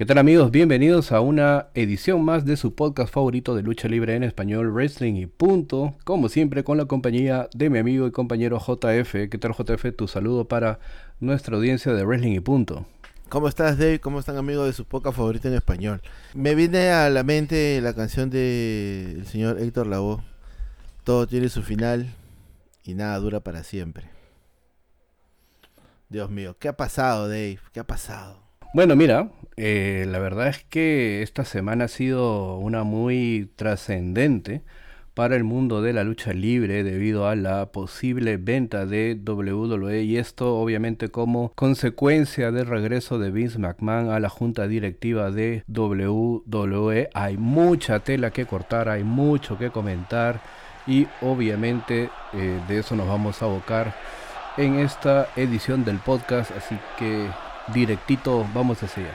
¿Qué tal amigos? Bienvenidos a una edición más de su podcast favorito de lucha libre en español, Wrestling y punto. Como siempre con la compañía de mi amigo y compañero JF. ¿Qué tal JF? Tu saludo para nuestra audiencia de Wrestling y punto. ¿Cómo estás Dave? ¿Cómo están amigos de su podcast favorito en español? Me viene a la mente la canción del señor Héctor Lavoe. Todo tiene su final y nada dura para siempre. Dios mío, ¿qué ha pasado Dave? ¿Qué ha pasado? Bueno, mira, eh, la verdad es que esta semana ha sido una muy trascendente para el mundo de la lucha libre debido a la posible venta de WWE y esto obviamente como consecuencia del regreso de Vince McMahon a la junta directiva de WWE. Hay mucha tela que cortar, hay mucho que comentar y obviamente eh, de eso nos vamos a abocar en esta edición del podcast, así que directito vamos a seguir.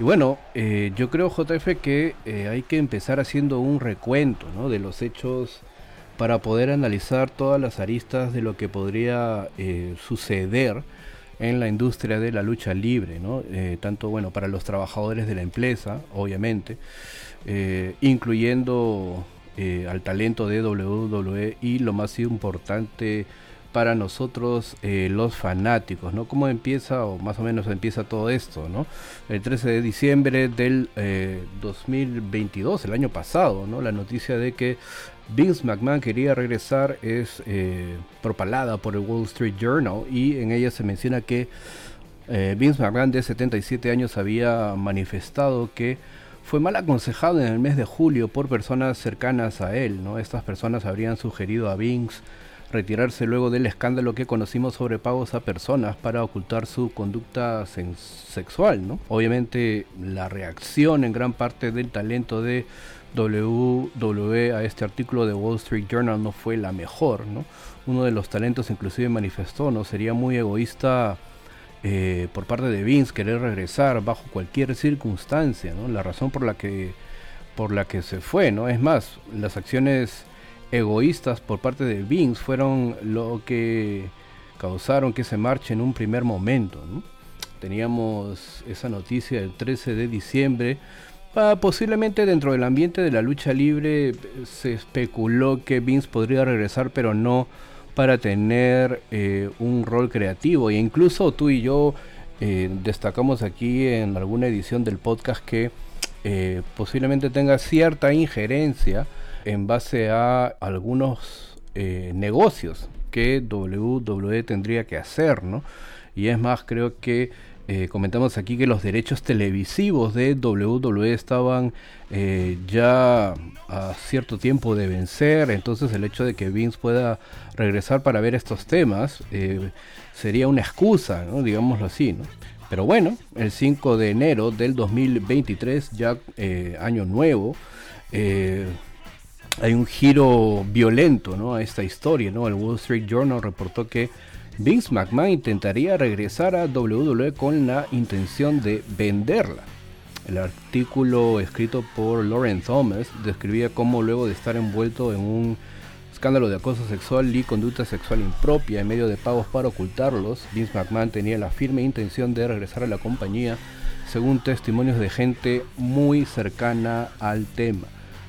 Y bueno, eh, yo creo, JF, que eh, hay que empezar haciendo un recuento de los hechos para poder analizar todas las aristas de lo que podría eh, suceder en la industria de la lucha libre, ¿no? tanto bueno para los trabajadores de la empresa, obviamente, eh, incluyendo eh, al talento de WWE y lo más importante para nosotros eh, los fanáticos, ¿no? ¿Cómo empieza o más o menos empieza todo esto, ¿no? El 13 de diciembre del 2022, el año pasado, ¿no? La noticia de que Vince McMahon quería regresar es propalada por el Wall Street Journal y en ella se menciona que Vince McMahon de 77 años había manifestado que fue mal aconsejado en el mes de julio por personas cercanas a él. ¿no? Estas personas habrían sugerido a Vince retirarse luego del escándalo que conocimos sobre pagos a personas para ocultar su conducta sexual. ¿no? Obviamente la reacción en gran parte del talento de WWE a este artículo de Wall Street Journal no fue la mejor. ¿no? Uno de los talentos inclusive manifestó, ¿no? Sería muy egoísta eh, por parte de Vince querer regresar bajo cualquier circunstancia, ¿no? La razón por la que por la que se fue, ¿no? Es más, las acciones egoístas por parte de Vince fueron lo que causaron que se marche en un primer momento, Teníamos esa noticia del 13 de diciembre. Ah, posiblemente dentro del ambiente de la lucha libre se especuló que Vince podría regresar, pero no para tener eh, un rol creativo. E incluso tú y yo eh, destacamos aquí en alguna edición del podcast que eh, posiblemente tenga cierta injerencia en base a algunos negocios que WWE tendría que hacer, ¿no? Y es más, creo que eh, comentamos aquí que los derechos televisivos de WWE estaban eh, ya a cierto tiempo de vencer, entonces el hecho de que Vince pueda regresar para ver estos temas eh, sería una excusa, ¿no? digámoslo así. ¿no? Pero bueno, el 5 de enero del 2023, ya año nuevo, hay un giro violento ¿no? a esta historia. ¿no? El Wall Street Journal reportó que Vince McMahon intentaría regresar a WWE con la intención de venderla. El artículo escrito por Lauren Thomas describía cómo luego de estar envuelto en un escándalo de acoso sexual y conducta sexual impropia en medio de pagos para ocultarlos, Vince McMahon tenía la firme intención de regresar a la compañía, según testimonios de gente muy cercana al tema.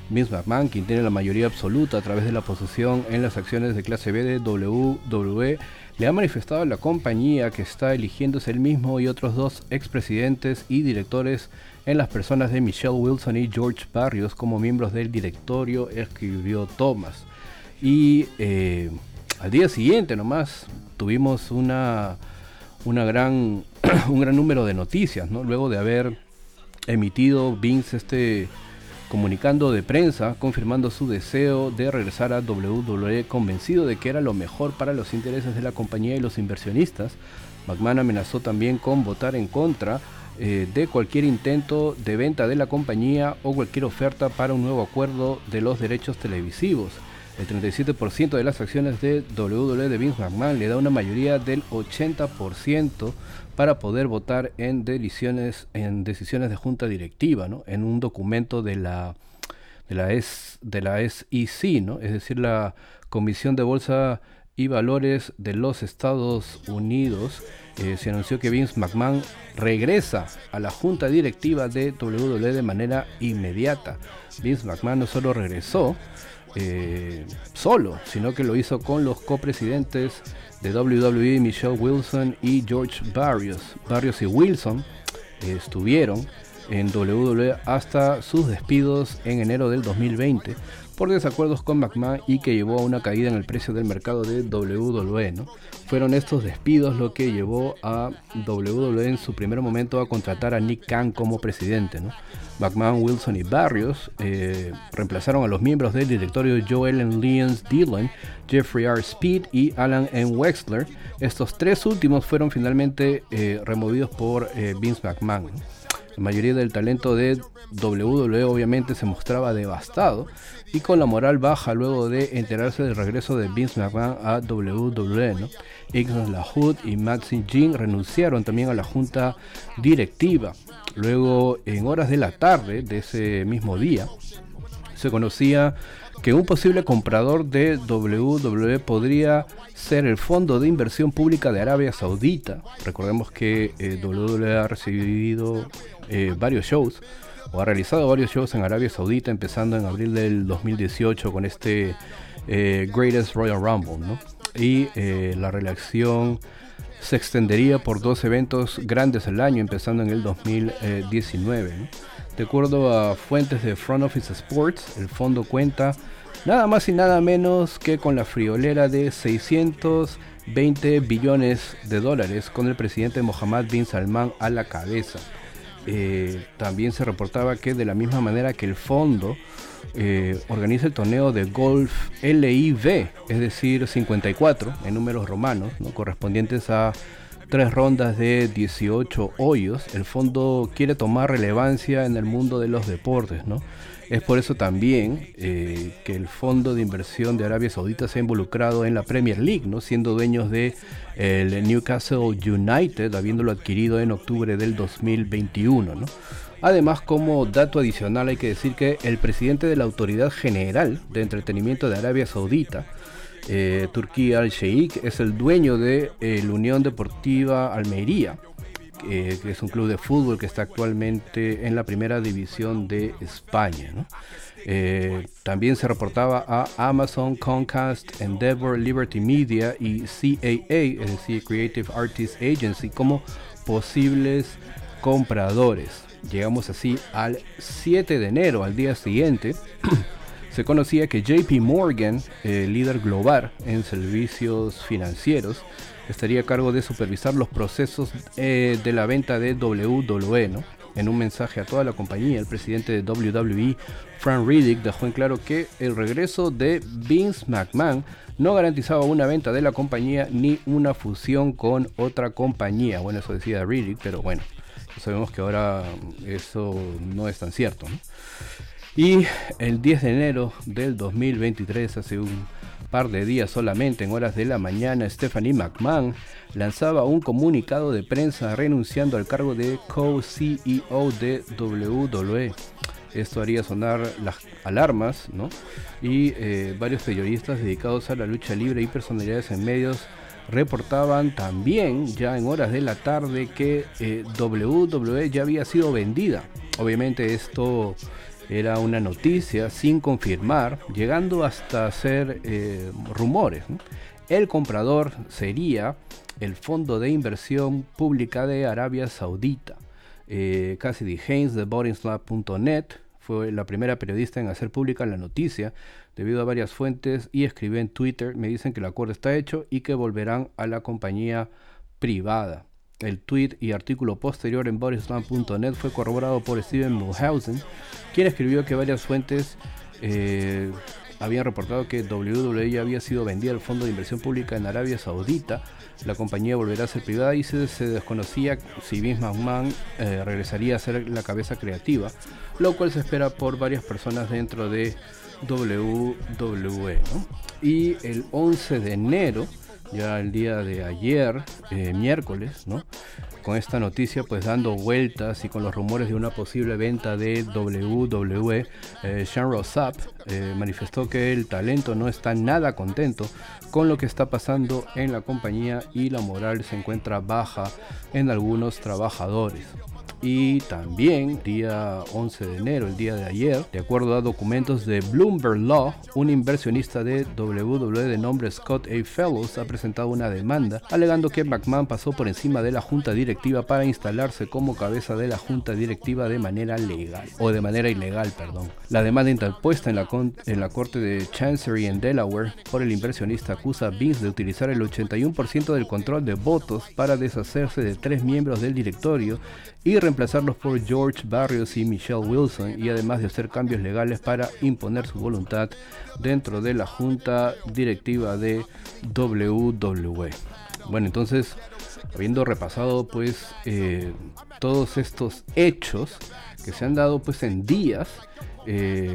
Vince McMahon, quien tiene la mayoría absoluta a través de la posesión en las acciones de clase B de WWE, le ha manifestado a la compañía que está eligiéndose él mismo y otros dos expresidentes y directores en las personas de Michelle Wilson y George Barrios como miembros del directorio, escribió Thomas. Y eh, al día siguiente nomás tuvimos una, una gran, un gran número de noticias, ¿no? luego de haber emitido Vince este comunicando de prensa confirmando su deseo de regresar a WWE convencido de que era lo mejor para los intereses de la compañía y los inversionistas. McMahon amenazó también con votar en contra eh, de cualquier intento de venta de la compañía o cualquier oferta para un nuevo acuerdo de los derechos televisivos. El 37% de las acciones de WWE de Vince McMahon le da una mayoría del 80% para poder votar en decisiones, en decisiones de junta directiva, ¿no? en un documento de la, de la, de la SEC, ¿no? es decir, la Comisión de Bolsa y Valores de los Estados Unidos, eh, se anunció que Vince McMahon regresa a la junta directiva de WWE de manera inmediata. Vince McMahon no solo regresó eh, solo, sino que lo hizo con los copresidentes de WWE, Michelle Wilson y George Barrios. Barrios y Wilson eh, estuvieron en WWE hasta sus despidos en enero del 2020 por desacuerdos con McMahon y que llevó a una caída en el precio del mercado de WWE. ¿no? Fueron estos despidos lo que llevó a WWE en su primer momento a contratar a Nick Khan como presidente. ¿no? McMahon, Wilson y Barrios eh, reemplazaron a los miembros del directorio Joel N. Lyons Dillon, Jeffrey R. Speed y Alan N. Wexler. Estos tres últimos fueron finalmente eh, removidos por eh, Vince McMahon. La mayoría del talento de WWE obviamente se mostraba devastado y con la moral baja luego de enterarse del regreso de Vince McMahon a WWE. ¿no? Ignace LaHood y Maxine Jean renunciaron también a la junta directiva. Luego, en horas de la tarde de ese mismo día, se conocía que un posible comprador de WWE podría ser el Fondo de Inversión Pública de Arabia Saudita. Recordemos que eh, WWE ha recibido eh, varios shows ha realizado varios shows en Arabia Saudita, empezando en abril del 2018 con este eh, Greatest Royal Rumble, Y eh, la relación se extendería por dos eventos grandes al año, empezando en el 2019. De acuerdo a fuentes de Front Office Sports, el fondo cuenta nada más y nada menos que con la friolera de 620 billones de dólares, con el presidente Mohammed bin Salman a la cabeza. Eh, también se reportaba que de la misma manera que el fondo eh, organiza el torneo de golf LIV, es decir, 54 en números romanos, ¿no? correspondientes a tres rondas de 18 hoyos, el fondo quiere tomar relevancia en el mundo de los deportes, ¿no? Es por eso también eh, que el Fondo de Inversión de Arabia Saudita se ha involucrado en la Premier League, ¿no? siendo dueños de Newcastle United, habiéndolo adquirido en octubre del 2021. Además, como dato adicional, hay que decir que el presidente de la Autoridad General de Entretenimiento de Arabia Saudita, eh, Turquía Al-Sheikh, es el dueño de eh, la Unión Deportiva Almería eh, que es un club de fútbol que está actualmente en la primera división de España. Eh, también se reportaba a Amazon, Comcast, Endeavor, Liberty Media y CAA, es decir, Creative Artists Agency, como posibles compradores. Llegamos así al 7 de enero, al día siguiente. se conocía que JP Morgan, líder global en servicios financieros, estaría a cargo de supervisar los procesos eh, de la venta de WWE. ¿no? En un mensaje a toda la compañía, el presidente de WWE, Frank Riddick, dejó en claro que el regreso de Vince McMahon no garantizaba una venta de la compañía ni una fusión con otra compañía. Bueno, eso decía Riddick, pero bueno, sabemos que ahora eso no es tan cierto. Y el 10 de enero del 2023, hace un par de días solamente, en horas de la mañana, Stephanie McMahon lanzaba un comunicado de prensa renunciando al cargo de co-CEO de WWE. Esto haría sonar las alarmas, ¿no? Y eh, varios periodistas dedicados a la lucha libre y personalidades en medios reportaban también ya en horas de la tarde que eh, WWE ya había sido vendida. Obviamente esto era una noticia sin confirmar, llegando hasta hacer eh, rumores. El comprador sería el Fondo de Inversión Pública de Arabia Saudita. Eh, Cassidy Haynes de Boringslab.net fue la primera periodista en hacer pública la noticia debido a varias fuentes y escribió en Twitter, me dicen que el acuerdo está hecho y que volverán a la compañía privada. El tweet y artículo posterior en borisland.net fue corroborado por Steven Mulhausen, quien escribió que varias fuentes eh, habían reportado que WWE había sido vendida al Fondo de Inversión Pública en Arabia Saudita. La compañía volverá a ser privada y se, desconocía si Vince McMahon eh, regresaría a ser la cabeza creativa, lo cual se espera por varias personas dentro de WWE. Y el 11 de enero ya el día de ayer, eh, miércoles. Con esta noticia pues dando vueltas y con los rumores de una posible venta de WWE, eh, Sean Rossap eh, manifestó que el talento no está nada contento con lo que está pasando en la compañía y la moral se encuentra baja en algunos trabajadores. Y también, día 11 de enero, el día de ayer, de acuerdo a documentos de Bloomberg Law, un inversionista de WWE de nombre Scott A. Fellows ha presentado una demanda alegando que McMahon pasó por encima de la junta directiva para instalarse como cabeza de la junta directiva de manera legal, o de manera ilegal, perdón. La demanda interpuesta en la, en la corte de Chancery en Delaware por el inversionista acusa a Vince de utilizar el 81% del control de votos para deshacerse de tres miembros del directorio y reemplazarlos por George Barrios y Michelle Wilson y además de hacer cambios legales para imponer su voluntad dentro de la junta directiva de WWE. Bueno, entonces, habiendo repasado pues eh, todos estos hechos que se han dado pues en días, eh,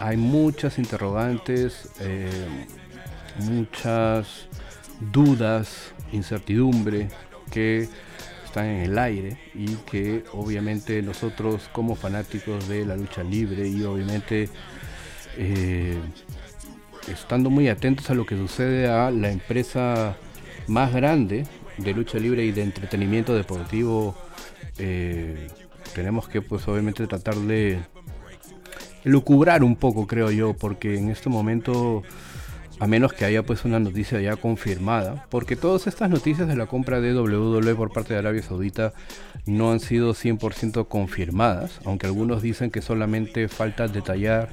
hay muchas interrogantes, eh, muchas dudas, incertidumbre que están en el aire y que obviamente nosotros como fanáticos de la lucha libre y obviamente eh, estando muy atentos a lo que sucede a la empresa más grande de lucha libre y de entretenimiento deportivo eh, tenemos que pues obviamente tratar de lucubrar un poco creo yo porque en este momento a menos que haya pues una noticia ya confirmada, porque todas estas noticias de la compra de WWE por parte de Arabia Saudita no han sido 100% confirmadas, aunque algunos dicen que solamente falta detallar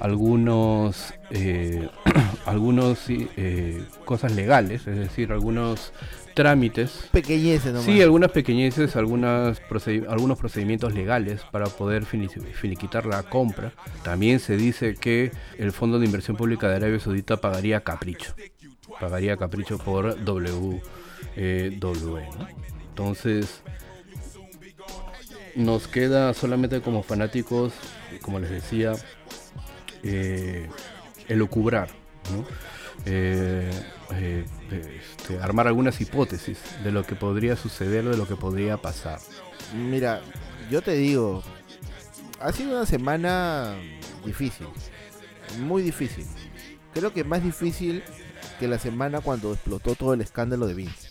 algunos eh, algunos eh, cosas legales, es decir, algunos trámites. Pequeñeces. Sí, algunas pequeñeces, algunas algunos procedimientos legales para poder finiquitar la compra. También se dice que el Fondo de Inversión Pública de Arabia Saudita pagaría capricho. Pagaría capricho por W. Eh, w Entonces, nos queda solamente como fanáticos, como les decía, eh, elucubrar. ¿no? Eh, eh, este, armar algunas hipótesis de lo que podría suceder, de lo que podría pasar. Mira, yo te digo, ha sido una semana difícil, muy difícil. Creo que más difícil que la semana cuando explotó todo el escándalo de Vince.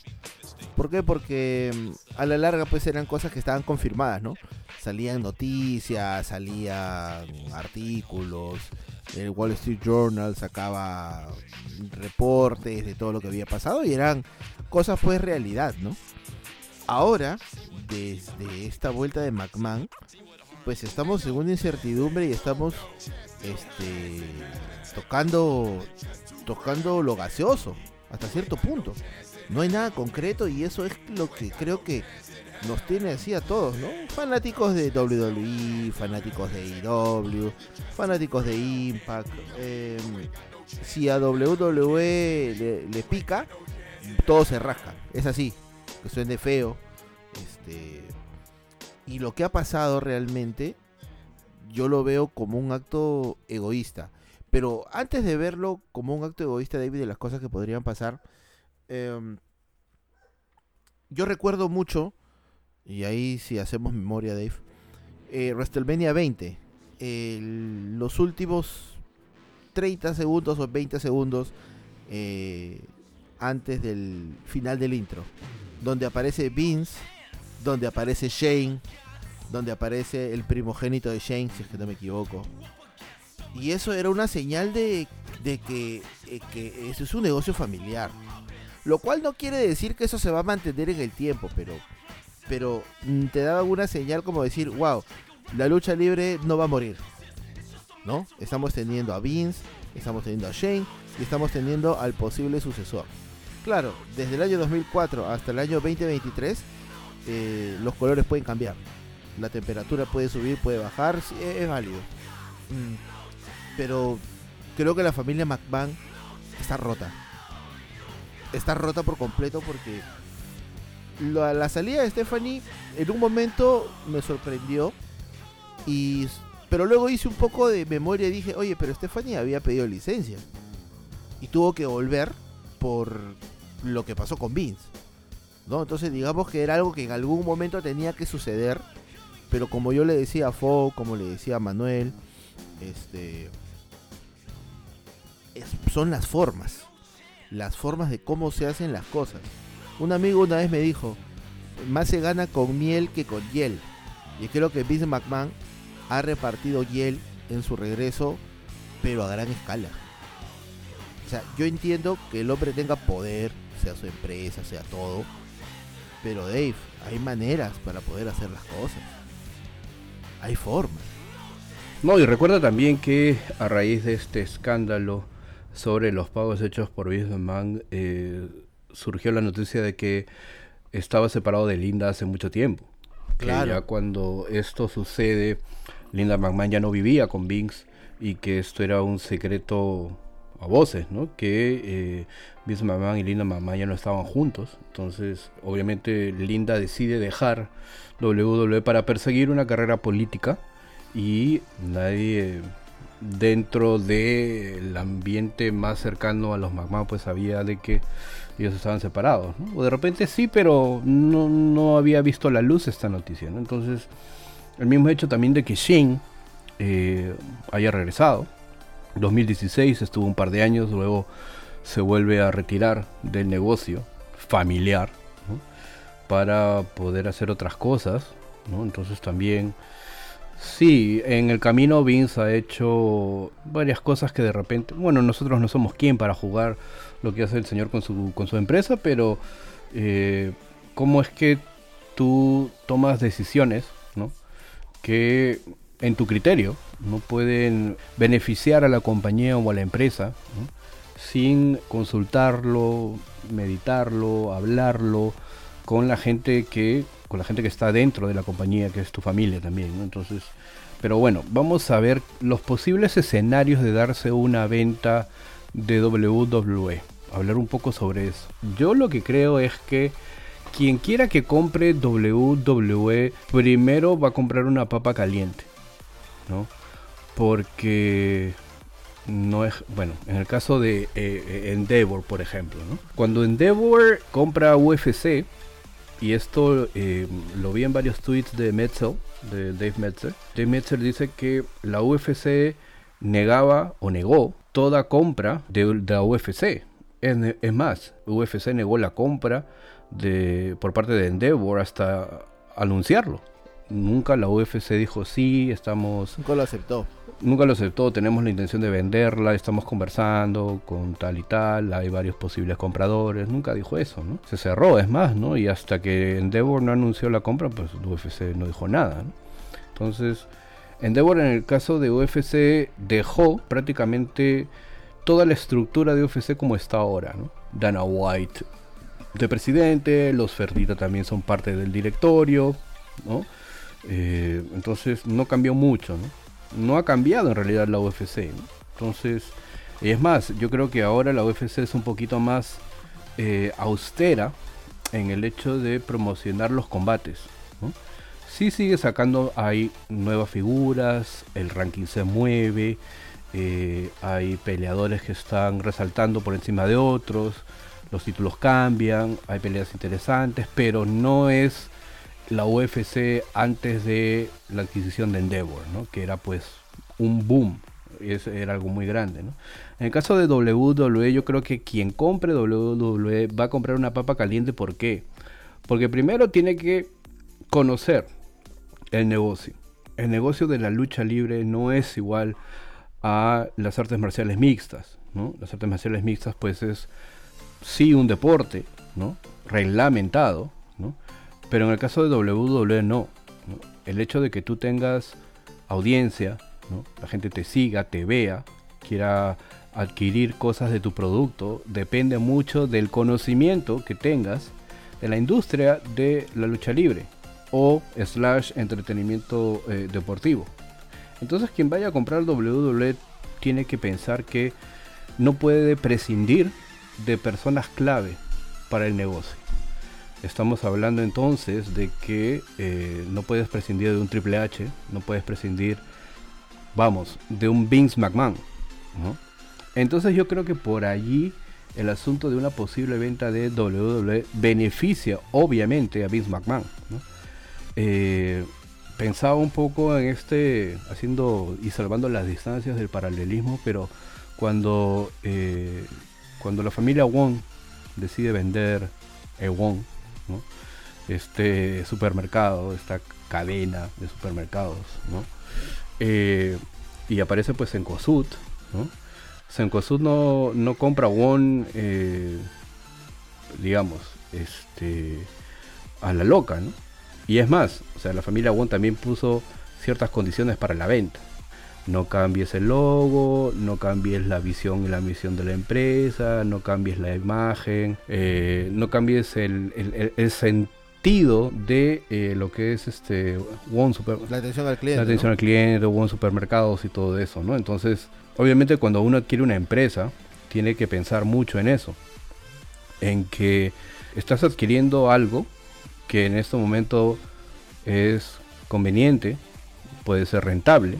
¿Por qué? Porque mm, a la larga pues eran cosas que estaban confirmadas, ¿no? Salían noticias, salían artículos, el Wall Street Journal sacaba reportes de todo lo que había pasado y eran cosas pues realidad, ¿no? Ahora, desde esta vuelta de McMahon, pues estamos en una incertidumbre y estamos este tocando tocando lo gaseoso hasta cierto punto. No hay nada concreto y eso es lo que creo que nos tiene así a todos, ¿no? Fanáticos de WWE, fanáticos de IW, fanáticos de Impact. Em, si a WWE le, pica, todo se rasca. Es así, que suene feo. Este, y lo que ha pasado realmente, yo lo veo como un acto egoísta. Pero antes de verlo como un acto egoísta, David, de las cosas que podrían pasar, em, yo recuerdo mucho y ahí si hacemos memoria, Dave. Eh, WrestleMania 20. los últimos 30 segundos o 20 segundos eh, antes del final del intro. Donde aparece Vince, donde aparece Shane, donde aparece el primogénito de Shane, si es que no me equivoco. Y eso era una señal de, de que, eh, que eso es un negocio familiar. Lo cual no quiere decir que eso se va a mantener en el tiempo, pero pero mm, te daba alguna señal como decir, wow, la lucha libre no va a morir. ¿No? Estamos teniendo a Vince, estamos teniendo a Shane y estamos teniendo al posible sucesor. Claro, desde el año 2004 hasta el año 2023, eh, los colores pueden cambiar. La temperatura puede subir, puede bajar, es, válido. Mm, pero creo que la familia McMahon está rota. Está rota por completo porque la, salida de Stephanie en un momento me sorprendió. Y, pero luego hice un poco de memoria y dije, oye, pero Stephanie había pedido licencia. Y tuvo que volver por lo que pasó con Vince. ¿no? Entonces digamos que era algo que en algún momento tenía que suceder, pero como yo le decía a Fo, como le decía a Manuel, este, son las formas, las formas de cómo se hacen las cosas. Un amigo una vez me dijo, más se gana con miel que con hiel. Y creo que Vince McMahon ha repartido hiel en su regreso, pero a gran escala. O sea, yo entiendo que el hombre tenga poder, sea su empresa, sea todo, pero Dave, hay maneras para poder hacer las cosas. Hay formas. No, y recuerda también que a raíz de este escándalo sobre los pagos hechos por Vince McMahon, eh, surgió la noticia de que estaba separado de Linda hace mucho tiempo. Claro. ya cuando esto sucede, Linda McMahon ya no vivía con Vince y que esto era un secreto a voces, ¿no? Que eh, Vince McMahon y Linda McMahon ya no estaban juntos. Entonces, obviamente, Linda decide dejar WWE para perseguir una carrera política y nadie dentro del ambiente más cercano a los McMahon pues sabía de que ellos estaban separados. ¿no? O de repente sí, pero no, no, había visto la luz esta noticia. ¿no? Entonces, el mismo hecho también de que Shane eh, haya regresado. 2016 estuvo un par de años, luego se vuelve a retirar del negocio familiar para poder hacer otras cosas. Entonces también Sí, en el camino Vince ha hecho varias cosas que de repente, bueno, nosotros no somos quien para jugar lo que hace el señor con su, con su empresa, pero eh, ¿cómo es que tú tomas decisiones ¿no? que en tu criterio no pueden beneficiar a la compañía o a la empresa sin consultarlo, meditarlo, hablarlo con la gente que con la gente que está dentro de la compañía, que es tu familia también, Entonces, pero bueno, vamos a ver los posibles escenarios de darse una venta de WWE. Hablar un poco sobre eso. Yo lo que creo es que quien quiera que compre WWE, primero va a comprar una papa caliente, ¿no? Porque no es, bueno, en el caso de eh, eh, Endeavor, por ejemplo, ¿no? Cuando Endeavor compra UFC, y esto eh, lo vi en varios tweets de Metzel, de Dave Metzel. Dave Metzel dice que la UFC negaba o negó toda compra de, la UFC. Es, más, UFC negó la compra de, por parte de Endeavor hasta anunciarlo. Nunca la UFC dijo sí, estamos... Nunca lo aceptó nunca lo aceptó, tenemos la intención de venderla, estamos conversando con tal y tal, hay varios posibles compradores, nunca dijo eso, ¿no? Se cerró, es más, ¿no? Y hasta que Endeavor no anunció la compra, pues UFC no dijo nada, ¿no? Entonces, Endeavor en el caso de UFC dejó prácticamente toda la estructura de UFC como está ahora, ¿no? Dana White de presidente, los Ferrita también son parte del directorio, ¿no? Eh, entonces no cambió mucho, ¿no? No ha cambiado en realidad la UFC. Entonces, es más, yo creo que ahora la UFC es un poquito más eh, austera en el hecho de promocionar los combates. Sí sigue sacando, hay nuevas figuras, el ranking se mueve, eh, hay peleadores que están resaltando por encima de otros, los títulos cambian, hay peleas interesantes, pero no es la UFC antes de la adquisición de Endeavor, ¿no? que era pues un boom, eso era algo muy grande. ¿no? En el caso de WWE, yo creo que quien compre WWE va a comprar una papa caliente, ¿por qué? Porque primero tiene que conocer el negocio. El negocio de la lucha libre no es igual a las artes marciales mixtas, ¿no? Las artes marciales mixtas pues es sí un deporte, ¿no? Reglamentado. Pero en el caso de WWE no. El hecho de que tú tengas audiencia, la gente te siga, te vea, quiera adquirir cosas de tu producto, depende mucho del conocimiento que tengas de la industria de la lucha libre o slash entretenimiento eh, deportivo. Entonces quien vaya a comprar WWE tiene que pensar que no puede prescindir de personas clave para el negocio. Estamos hablando entonces de que eh, no puedes prescindir de un Triple H, no puedes prescindir, vamos, de un Vince McMahon. Entonces yo creo que por allí el asunto de una posible venta de WWE beneficia obviamente a Vince McMahon. Eh, pensaba un poco en este, haciendo y salvando las distancias del paralelismo, pero cuando, eh, cuando la familia Wong decide vender Ewon, este supermercado, esta cadena de supermercados, ¿no? Eh, y aparece pues en Cosut, ¿no? Sencosud no, no compra Won, eh, digamos, este, a la loca, ¿no? Y es más, o sea, la familia Won también puso ciertas condiciones para la venta. No cambies el logo, no cambies la visión y la misión de la empresa, no cambies la imagen, eh, no cambies el, sentido de eh, lo que es este Won Super, la atención al cliente, la atención al cliente, Won supermercados y todo eso, ¿no? Entonces obviamente cuando uno adquiere una empresa, tiene que pensar mucho en eso, en que estás adquiriendo algo que en este momento es conveniente, puede ser rentable,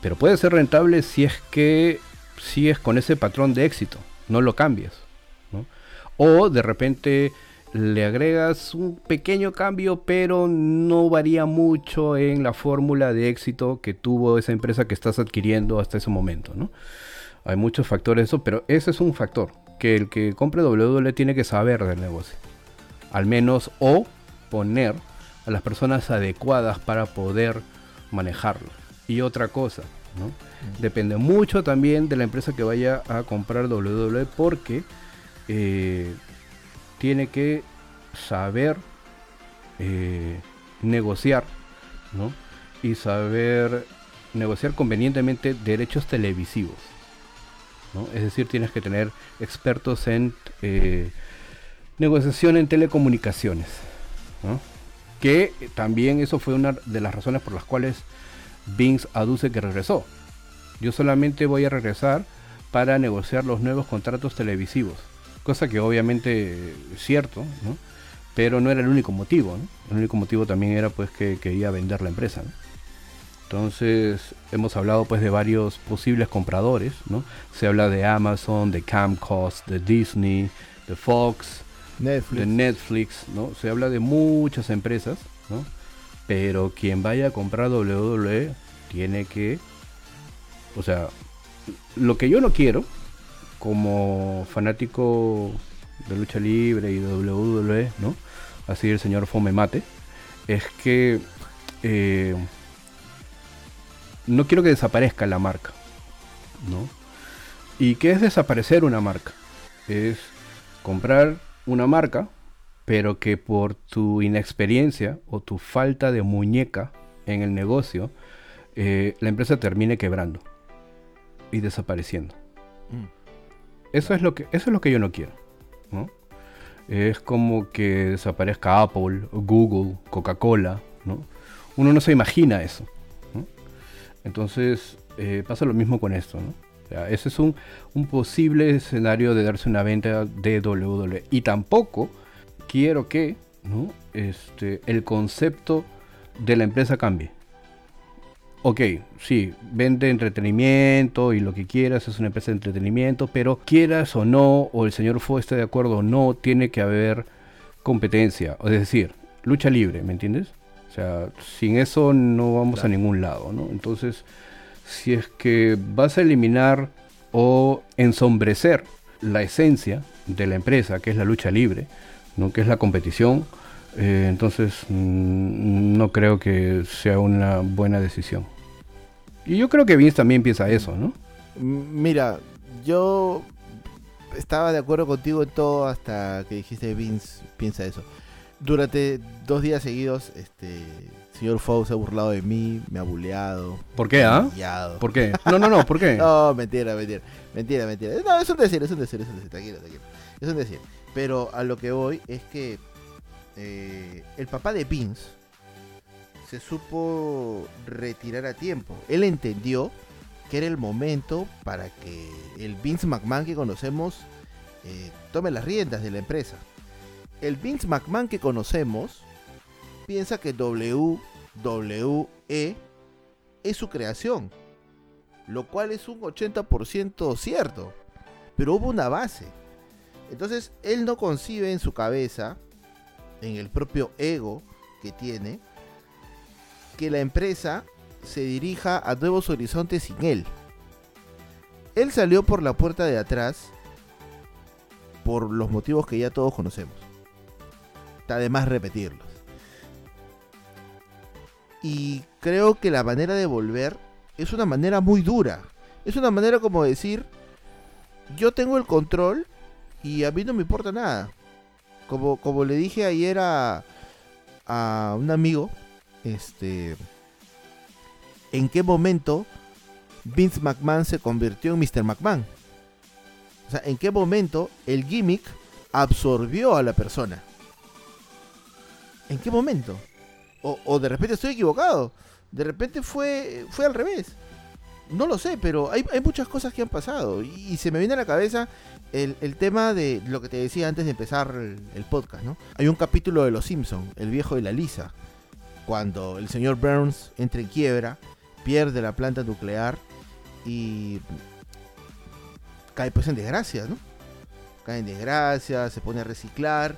pero puede ser rentable si es que sigues con ese patrón de éxito, no lo cambias. O de repente le agregas un pequeño cambio, pero no varía mucho en la fórmula de éxito que tuvo esa empresa que estás adquiriendo hasta ese momento, ¿no? Hay muchos factores de eso, pero ese es un factor que el que compre WWE tiene que saber del negocio. Al menos o poner a las personas adecuadas para poder manejarlo. Y otra cosa, ¿no? Depende mucho también de la empresa que vaya a comprar WWE porque eh, tiene que saber eh, negociar, ¿no? Y saber negociar convenientemente derechos televisivos. ¿no? Es decir, tienes que tener expertos en eh, negociación en telecomunicaciones. Que también eso fue una de las razones por las cuales Vince aduce que regresó. Yo solamente voy a regresar para negociar los nuevos contratos televisivos cosa que obviamente es cierto, ¿no? pero no era el único motivo, ¿no? el único motivo también era pues que quería vender la empresa. ¿no? Entonces hemos hablado pues de varios posibles compradores, ¿no? Se habla de Amazon, de Camcost, de Disney, de Fox, de Netflix, ¿no? Se habla de muchas empresas, ¿no? Pero quien vaya a comprar WWE tiene que, o sea, lo que yo no quiero como fanático de lucha libre y de WWE, ¿no? Así el señor Fome Mate, es que eh, no quiero que desaparezca la marca, ¿no? ¿Y qué es desaparecer una marca? Es comprar una marca, pero que por tu inexperiencia o tu falta de muñeca en el negocio, eh, la empresa termine quebrando y desapareciendo. Mm. Eso es lo que, eso es lo que yo no quiero. Es como que desaparezca Apple, Google, Coca-Cola. ¿no? Uno no se imagina eso. Entonces eh, pasa lo mismo con esto. ese es un, posible escenario de darse una venta de WWE. Y tampoco quiero que este, el concepto de la empresa cambie ok, sí, vende entretenimiento y lo que quieras, es una empresa de entretenimiento, pero quieras o no, o el señor Fo esté de acuerdo o no, tiene que haber competencia, es decir, lucha libre, ¿me entiendes? O sea, sin eso no vamos a ningún lado, ¿no? Entonces, si es que vas a eliminar o ensombrecer la esencia de la empresa, que es la lucha libre, ¿no? que es la competición, eh, entonces mm, no creo que sea una buena decisión. Y yo creo que Vince también piensa eso, ¿no? Mira, yo estaba de acuerdo contigo en todo hasta que dijiste Vince piensa eso. Durante dos días seguidos, este señor Fox se ha burlado de mí, me ha buleado. ¿Por qué, ah? ¿Por qué? No, no, no, ¿por qué? no, mentira, mentira. Mentira, mentira. No, es un decir, es un decir, es un decir, tranquilo, tranquilo. Es un decir. Pero a lo que voy es que eh, el papá de Vince se supo retirar a tiempo. Él entendió que era el momento para que el Vince McMahon que conocemos eh, tome las riendas de la empresa. El Vince McMahon que conocemos piensa que WWE es su creación, lo cual es un 80% cierto, pero hubo una base Entonces, él no concibe en su cabeza, en el propio ego que tiene, que la empresa se dirija a nuevos horizontes sin él. Él salió por la puerta de atrás por los motivos que ya todos conocemos. Está de más repetirlos. Y creo que la manera de volver es una manera muy dura. Es una manera como decir, yo tengo el control y a mí no me importa nada. Como, como le dije ayer a, a un amigo, este, ¿en qué momento Vince McMahon se convirtió en Mr. McMahon? O sea, ¿en qué momento el gimmick absorbió a la persona? ¿En qué momento? O, o de repente estoy equivocado. De repente fue, fue al revés. No lo sé, pero hay, hay muchas cosas que han pasado. Y, se me viene a la cabeza el, el, tema de lo que te decía antes de empezar el, el, podcast, ¿no? Hay un capítulo de Los Simpson, El viejo y la Lisa, cuando el señor Burns entra en quiebra, pierde la planta nuclear y cae pues en desgracia, ¿no? Cae en desgracia, se pone a reciclar,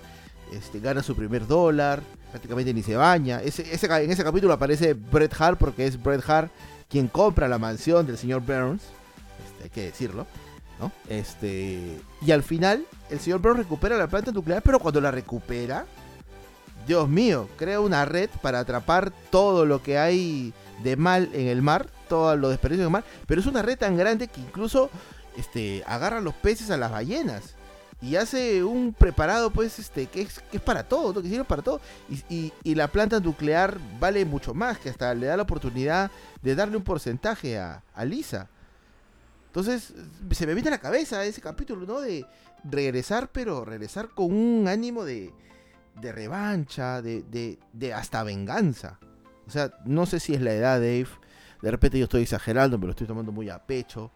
este, gana su primer dólar, prácticamente ni se baña. Ese, ese, en ese capítulo aparece Bret Hart porque es Bret Hart quien compra la mansión del señor Burns, este, hay que decirlo. ¿no? Este, y al final, el señor Burns recupera la planta nuclear, pero cuando la recupera, Dios mío, crea una red para atrapar todo lo que hay de mal en el mar, todo lo desperdicios en el mar, pero es una red tan grande que incluso este, agarra los peces a las ballenas y hace un preparado pues este que es, que es para todo, ¿no? que sirve para todo y, y, y, la planta nuclear vale mucho más, que hasta le da la oportunidad de darle un porcentaje a, a Lisa. Entonces se me viene a la cabeza ese capítulo, ¿no? De regresar, pero regresar con un ánimo de, de revancha, de, de, de hasta venganza. O sea, no sé si es la edad, Dave. De repente yo estoy exagerando, me lo estoy tomando muy a pecho.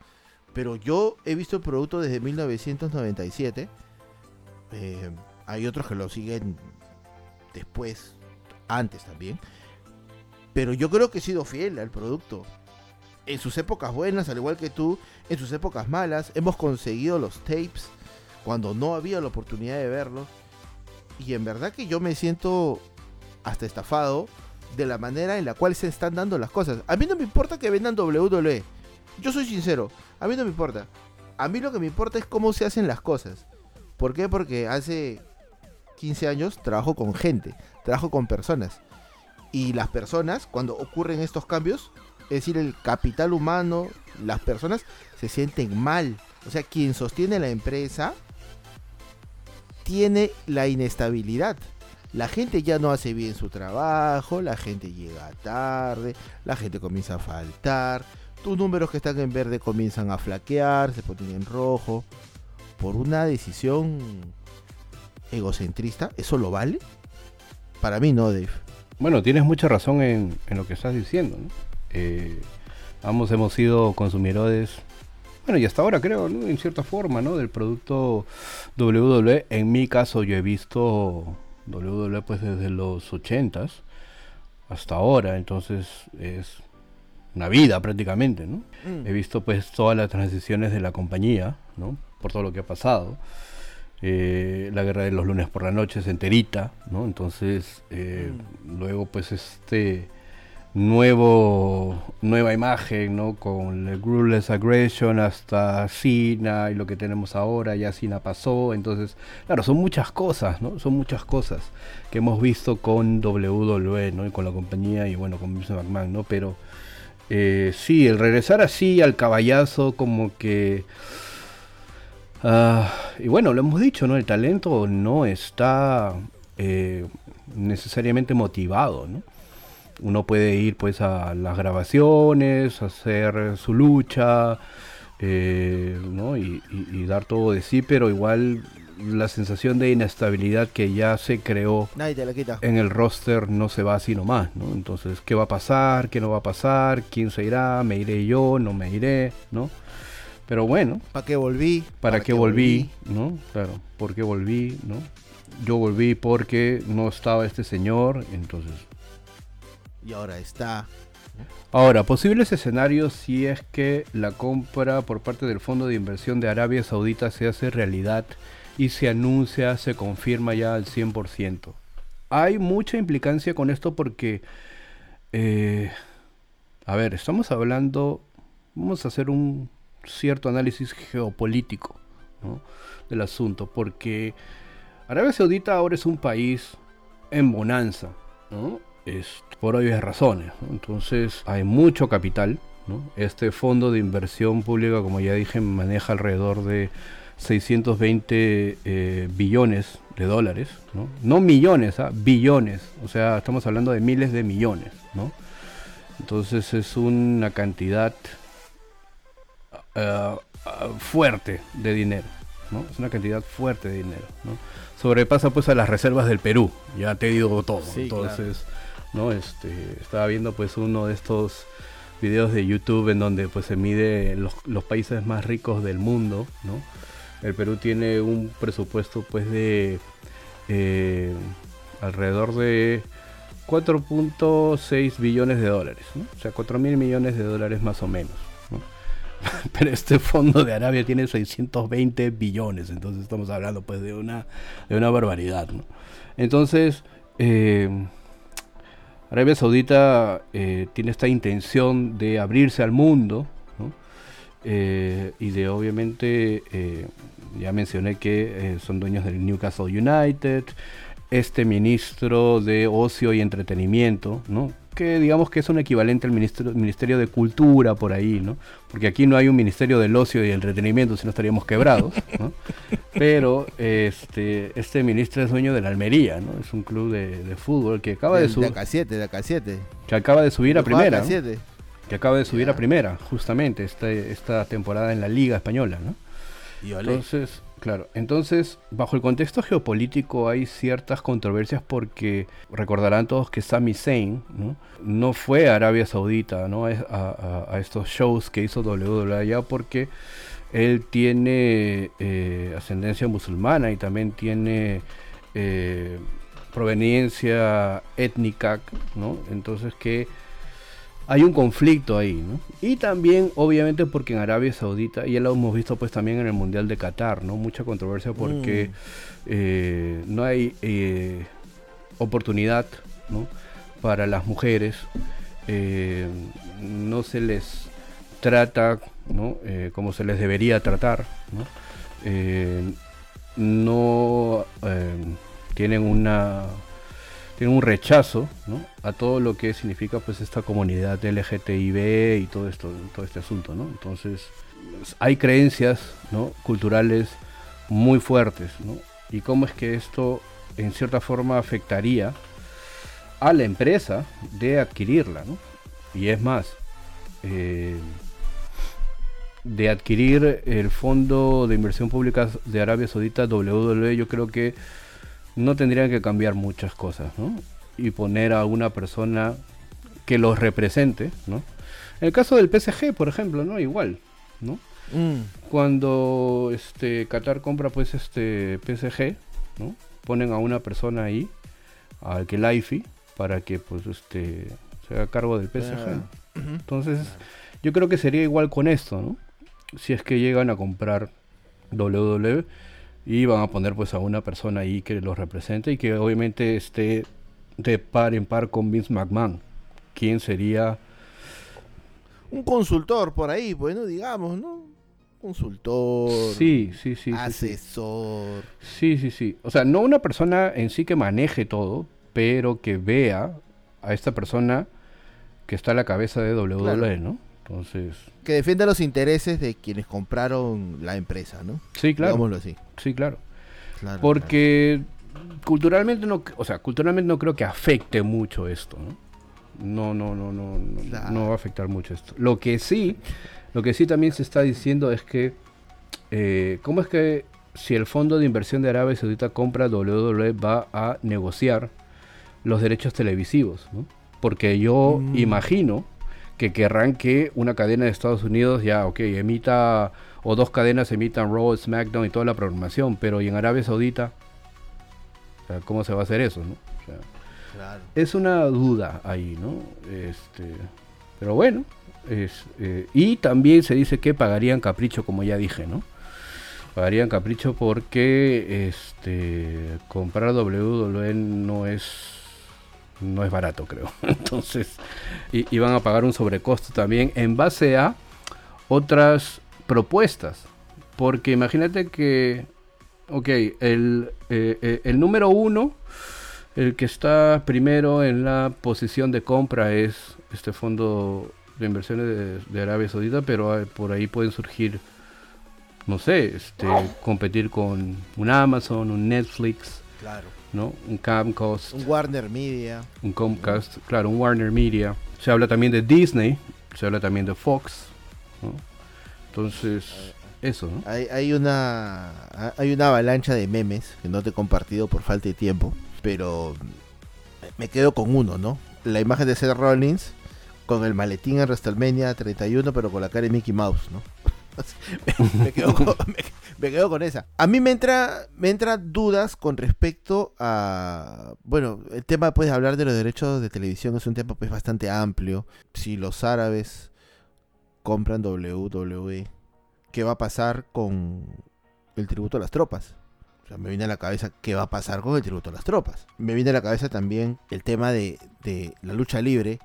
Pero yo he visto el producto desde 1997. Eh, hay otros que lo siguen después, antes también. Pero yo creo que he sido fiel al producto. En sus épocas buenas, al igual que tú, en sus épocas malas, hemos conseguido los tapes cuando no había la oportunidad de verlos. Y en verdad que yo me siento hasta estafado de la manera en la cual se están dando las cosas. A mí no me importa que vendan WWE. Yo soy sincero, a mí no me importa. A mí lo que me importa es cómo se hacen las cosas. ¿Por qué? Porque hace 15 años trabajo con gente, trabajo con personas. Y las personas, cuando ocurren estos cambios, es decir, el capital humano, las personas se sienten mal. O sea, quien sostiene la empresa tiene la inestabilidad. La gente ya no hace bien su trabajo, la gente llega tarde, la gente comienza a faltar, tus números que están en verde comienzan a flaquear, se ponen en rojo. Por una decisión egocentrista, ¿eso lo vale? Para mí no, Dave. Bueno, tienes mucha razón en, lo que estás diciendo. ¿no? Eh, ambos hemos sido consumidores, bueno, y hasta ahora creo, ¿no? en cierta forma, ¿no? del producto WWE. En mi caso yo he visto WWE pues desde los 80s hasta ahora, entonces es una vida prácticamente, ¿no? Mm. He visto pues todas las transiciones de la compañía, ¿no? Por todo lo que ha pasado. Eh, la guerra de los lunes por la noche es enterita, ¿no? Entonces, eh, mm. luego pues este nuevo nueva imagen, ¿no? Con el Ruthless Aggression hasta Cena y lo que tenemos ahora, ya Cena pasó, entonces, claro, son muchas cosas, ¿no? Son muchas cosas que hemos visto con WWE, ¿no? Y con la compañía y bueno, con Vince McMahon, ¿no? Pero eh, sí, el regresar así al caballazo, como que. Uh, y bueno, lo hemos dicho, ¿no? El talento no está eh, necesariamente motivado, ¿no? Uno puede ir pues a las grabaciones, hacer su lucha, eh, ¿no? Y, dar todo de sí, pero igual la sensación de inestabilidad que ya se creó en el roster no se va así nomás, ¿no? Entonces, ¿qué va a pasar? ¿Qué no va a pasar? ¿Quién se irá? ¿Me iré yo? ¿No me iré? ¿No? Pero bueno. ¿Para qué volví? ¿Para, ¿Para qué, volví? ¿No? Claro, ¿por qué volví? ¿No? Yo volví porque no estaba este señor, entonces... Y ahora está. Ahora, posibles escenarios si es que la compra por parte del Fondo de Inversión de Arabia Saudita se hace realidad y se anuncia, se confirma ya al 100%. Hay mucha implicancia con esto porque, eh, a ver, estamos hablando, vamos a hacer un cierto análisis geopolítico del asunto, porque Arabia Saudita ahora es un país en bonanza, por obvias razones. Entonces hay mucho capital. Este fondo de inversión pública, como ya dije, maneja alrededor de 620 eh, billones de dólares, no, millones, ¿ah? billones, o sea, estamos hablando de miles de millones, ¿no? Entonces es una cantidad eh, fuerte de dinero, ¿no? Es una cantidad fuerte de dinero, ¿no? Sobrepasa pues a las reservas del Perú, ya te digo todo, entonces, ¿no? Este, estaba viendo pues uno de estos videos de YouTube en donde pues se mide los, los países más ricos del mundo, ¿no? El Perú tiene un presupuesto pues de eh, alrededor de 4.6 billones de dólares, o sea, 4 mil millones de dólares más o menos. Pero este fondo de Arabia tiene 620 billones, entonces estamos hablando pues de una, de una barbaridad. Entonces, eh, Arabia Saudita eh, tiene esta intención de abrirse al mundo y de obviamente ya mencioné que eh, son dueños del Newcastle United, este ministro de Ocio y Entretenimiento, ¿no? que digamos que es un equivalente al ministerio, ministerio de Cultura por ahí, ¿no? Porque aquí no hay un Ministerio del Ocio y Entretenimiento, si no estaríamos quebrados, ¿no? Pero este, este ministro es dueño de la Almería, ¿no? Es un club de, fútbol que acaba de subir... De acá 7, de acá 7. Que acaba de subir a primera. Que acaba de subir a primera, justamente, esta, esta temporada en la Liga Española, ¿no? Entonces, claro, entonces, bajo el contexto geopolítico hay ciertas controversias porque recordarán todos que Sami Zayn no, fue a Arabia Saudita ¿no? a, estos shows que hizo WWE allá porque él tiene eh, ascendencia musulmana y también tiene eh, proveniencia étnica, ¿no? Entonces que hay un conflicto ahí, ¿no? Y también, obviamente, porque en Arabia Saudita, y ya lo hemos visto pues también en el Mundial de Qatar, ¿no? Mucha controversia porque mm. eh, no hay eh, oportunidad, ¿no? Para las mujeres, eh, no se les trata, ¿no? como se les debería tratar, ¿no? no tienen una tiene un rechazo a todo lo que significa pues esta comunidad LGTB y todo esto, todo este asunto, ¿no? Entonces hay creencias ¿no? culturales muy fuertes, ¿no? Y cómo es que esto en cierta forma afectaría a la empresa de adquirirla, ¿no? Y es más, eh, de adquirir el fondo de inversión pública de Arabia Saudita, WWE, yo creo que no tendrían que cambiar muchas cosas, ¿no? Y poner a una persona que los represente, ¿no? En el caso del PSG, por ejemplo, ¿no? Igual, ¿no? Mm. Cuando este Qatar compra pues este PSG, ¿no? Ponen a una persona ahí, al que Laifi, para que pues este se haga cargo del PSG. Entonces, yo creo que sería igual con esto, ¿no? Si es que llegan a comprar WWE y van a poner pues a una persona ahí que los represente y que obviamente esté de par en par con Vince McMahon. ¿Quién sería? Un consultor por ahí, bueno, digamos, ¿no? Consultor. Sí, sí, sí. Asesor. Sí, sí, sí. O sea, no una persona en sí que maneje todo, pero que vea a esta persona que está a la cabeza de WWE, ¿no? Entonces. Que defienda los intereses de quienes compraron la empresa, ¿no? Sí, claro. Digámoslo así. Sí, claro. Porque culturalmente no, o sea, culturalmente no creo que afecte mucho esto, ¿no? No, no, no, no, no, va a afectar mucho esto. Lo que sí, lo que sí también se está diciendo es que, eh, ¿cómo es que si el fondo de inversión de Arabia Saudita compra WWE va a negociar los derechos televisivos, ¿no? Porque yo mm. imagino que querrán que una cadena de Estados Unidos ya, ok, emita, o dos cadenas emitan Raw, SmackDown y toda la programación, pero ¿y en Arabia Saudita? ¿cómo se va a hacer eso, no? Es una duda ahí, ¿no? Este, pero bueno, es, eh, y también se dice que pagarían capricho, como ya dije, ¿no? Pagarían capricho porque este comprar WWE no es no es barato, creo. Entonces, y, van a pagar un sobrecosto también en base a otras propuestas. Porque imagínate que, ok, el, eh, eh, el número uno, el que está primero en la posición de compra es este fondo de inversiones de, Arabia Saudita, pero por ahí pueden surgir, no sé, este, competir con un Amazon, un Netflix. Claro ¿no? Un Comcast. Un Warner Media. Un Comcast, claro, un Warner Media. Se habla también de Disney, se habla también de Fox, Entonces, eso, ¿no? Hay, hay, una, hay una avalancha de memes que no te he compartido por falta de tiempo, pero me quedo con uno, ¿no? La imagen de Seth Rollins con el maletín en WrestleMania 31, pero con la cara de Mickey Mouse, ¿no? me, quedo con, esa. A mí me entra, me entran dudas con respecto a, bueno, el tema puedes hablar de los derechos de televisión es un tema pues bastante amplio. Si los árabes compran WWE, ¿qué va a pasar con el tributo a las tropas? O sea, me viene a la cabeza qué va a pasar con el tributo a las tropas. Me viene a la cabeza también el tema de, de la lucha libre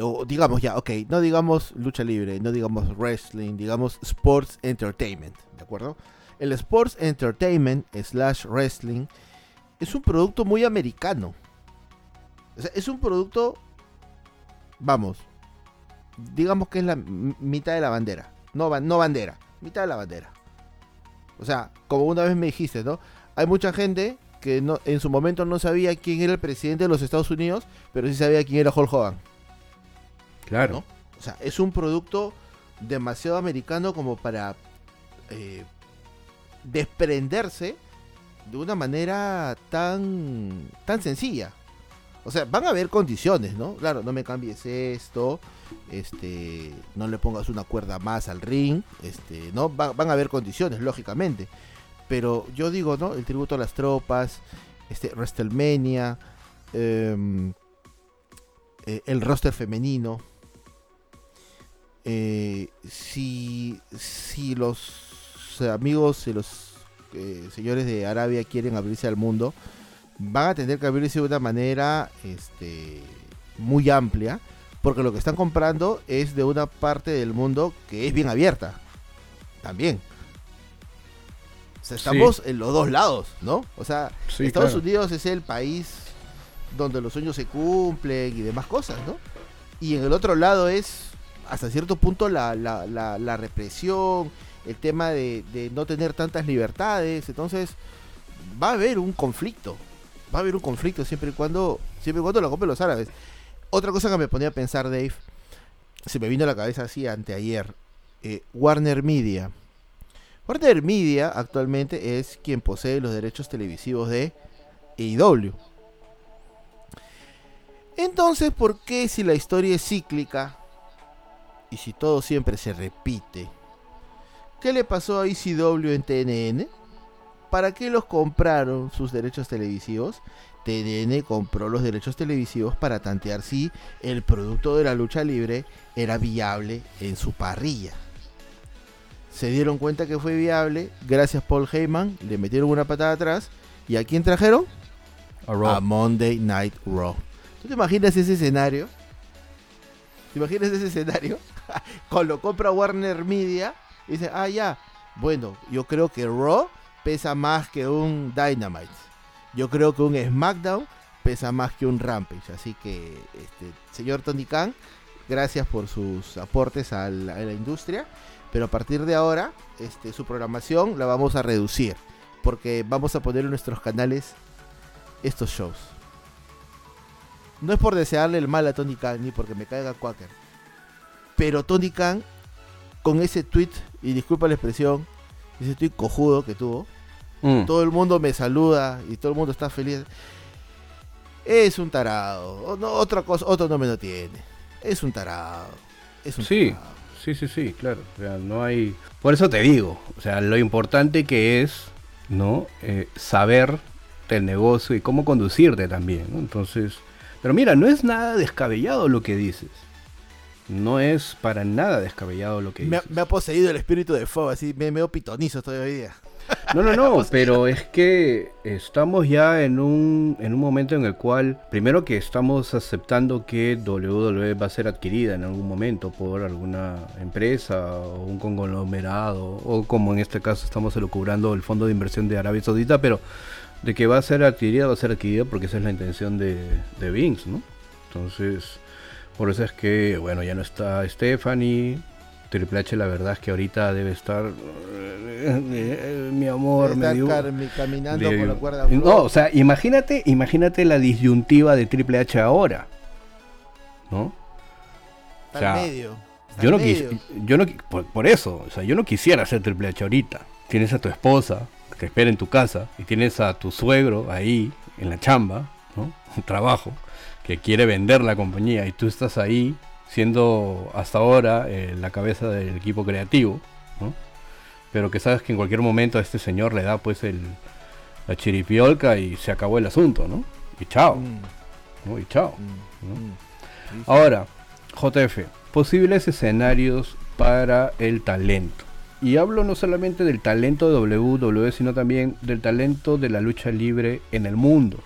o digamos ya, ok, no digamos lucha libre, no digamos wrestling, digamos sports entertainment, ¿de acuerdo? El sports entertainment slash wrestling es un producto muy americano. O sea, es un producto, vamos, digamos que es la mitad de la bandera. No, no bandera, mitad de la bandera. O sea, como una vez me dijiste, ¿no? Hay mucha gente que en su momento no sabía quién era el presidente de los Estados Unidos, pero sí sabía quién era Hulk Hogan. Claro. O sea, es un producto demasiado americano como para eh, desprenderse de una manera tan, tan sencilla. O sea, van a haber condiciones, ¿no? Claro, no me cambies esto, este, no le pongas una cuerda más al ring, este, ¿no? van a haber condiciones, lógicamente. Pero yo digo, ¿no? El tributo a las tropas, este, WrestleMania, em, eh, el roster femenino, eh, si, si los amigos y los eh, señores de Arabia quieren abrirse al mundo, van a tener que abrirse de una manera este, muy amplia, porque lo que están comprando es de una parte del mundo que es bien abierta. También. estamos en los dos lados, ¿no? O sea, Estados Unidos es el país donde los sueños se cumplen y demás cosas, ¿no? Y en el otro lado es hasta cierto punto la, la, la, represión, el tema de, no tener tantas libertades. Entonces, va a haber un conflicto. Va a haber un conflicto siempre y cuando, siempre y cuando lo compren los árabes. Otra cosa que me ponía a pensar, Dave, se me vino a la cabeza así anteayer. Eh, Warner Media. Warner Media actualmente es quien posee los derechos televisivos de AEW. Entonces, ¿por qué si la historia es cíclica y si todo siempre se repite, ¿qué le pasó a ECW en TNN? ¿Para qué los compraron sus derechos televisivos? TNN compró los derechos televisivos para tantear si el producto de la lucha libre era viable en su parrilla. Se dieron cuenta que fue viable, gracias Paul Heyman, le metieron una patada atrás. ¿Y a quién trajeron? A, a Monday Night Raw. ¿Tú te imaginas ese escenario? ¿Te imaginas ese escenario? Cuando compra Warner Media, dice, ah, ya, bueno, yo creo que Raw pesa más que un Dynamite. Yo creo que un SmackDown pesa más que un Rampage. Así que, este, señor Tony Khan, gracias por sus aportes a la, industria. Pero a partir de ahora, este, su programación la vamos a reducir. Porque vamos a poner en nuestros canales estos shows. No es por desearle el mal a Tony Khan ni porque me caiga Quaker. Pero Tony Khan, con ese tweet, y disculpa la expresión, ese tweet cojudo que tuvo, mm. todo el mundo me saluda y todo el mundo está feliz. Es un tarado. No, otra cosa, otro nombre no tiene. Es un tarado. Es un sí, sí, sí, sí, claro. O sea, no hay. Por eso te digo. O sea, lo importante que es, ¿no? Eh, saber del negocio y cómo conducirte también. Entonces, pero mira, no es nada descabellado lo que dices. No es para nada descabellado lo que Me, dices. me ha poseído el espíritu de fuego, así me veo pitonizo todavía. No, no, no, pero es que estamos ya en un, en un momento en el cual, primero que estamos aceptando que WWE va a ser adquirida en algún momento por alguna empresa o un conglomerado, o como en este caso estamos elucubrando el fondo de inversión de Arabia Saudita, pero de que va a ser adquirida, va a ser adquirida porque esa es la intención de, de Vince, ¿no? Entonces, por eso es que, bueno, ya no está Stephanie. Triple H, la verdad es que ahorita debe estar. eh, mi amor, me dio- caminando por la cuerda No, o sea, imagínate, imagínate la disyuntiva de Triple H ahora. ¿No? Está o sea, en medio. está Yo en no quis, yo no por, por eso, o sea, yo no quisiera ser Triple H ahorita. Tienes a tu esposa que te espera en tu casa y tienes a tu suegro ahí en la chamba, ¿no? Un trabajo que quiere vender la compañía y tú estás ahí siendo hasta ahora eh, la cabeza del equipo creativo, ¿no? Pero que sabes que en cualquier momento a este señor le da pues el la chiripiolca y se acabó el asunto, ¿no? Y chao, Mm, ¿no? Y chao. mm, ¿no? mm. Sí, sí. Ahora, JF, posibles escenarios para el talento. Y hablo no solamente del talento de WWE, sino también del talento de la lucha libre en el mundo.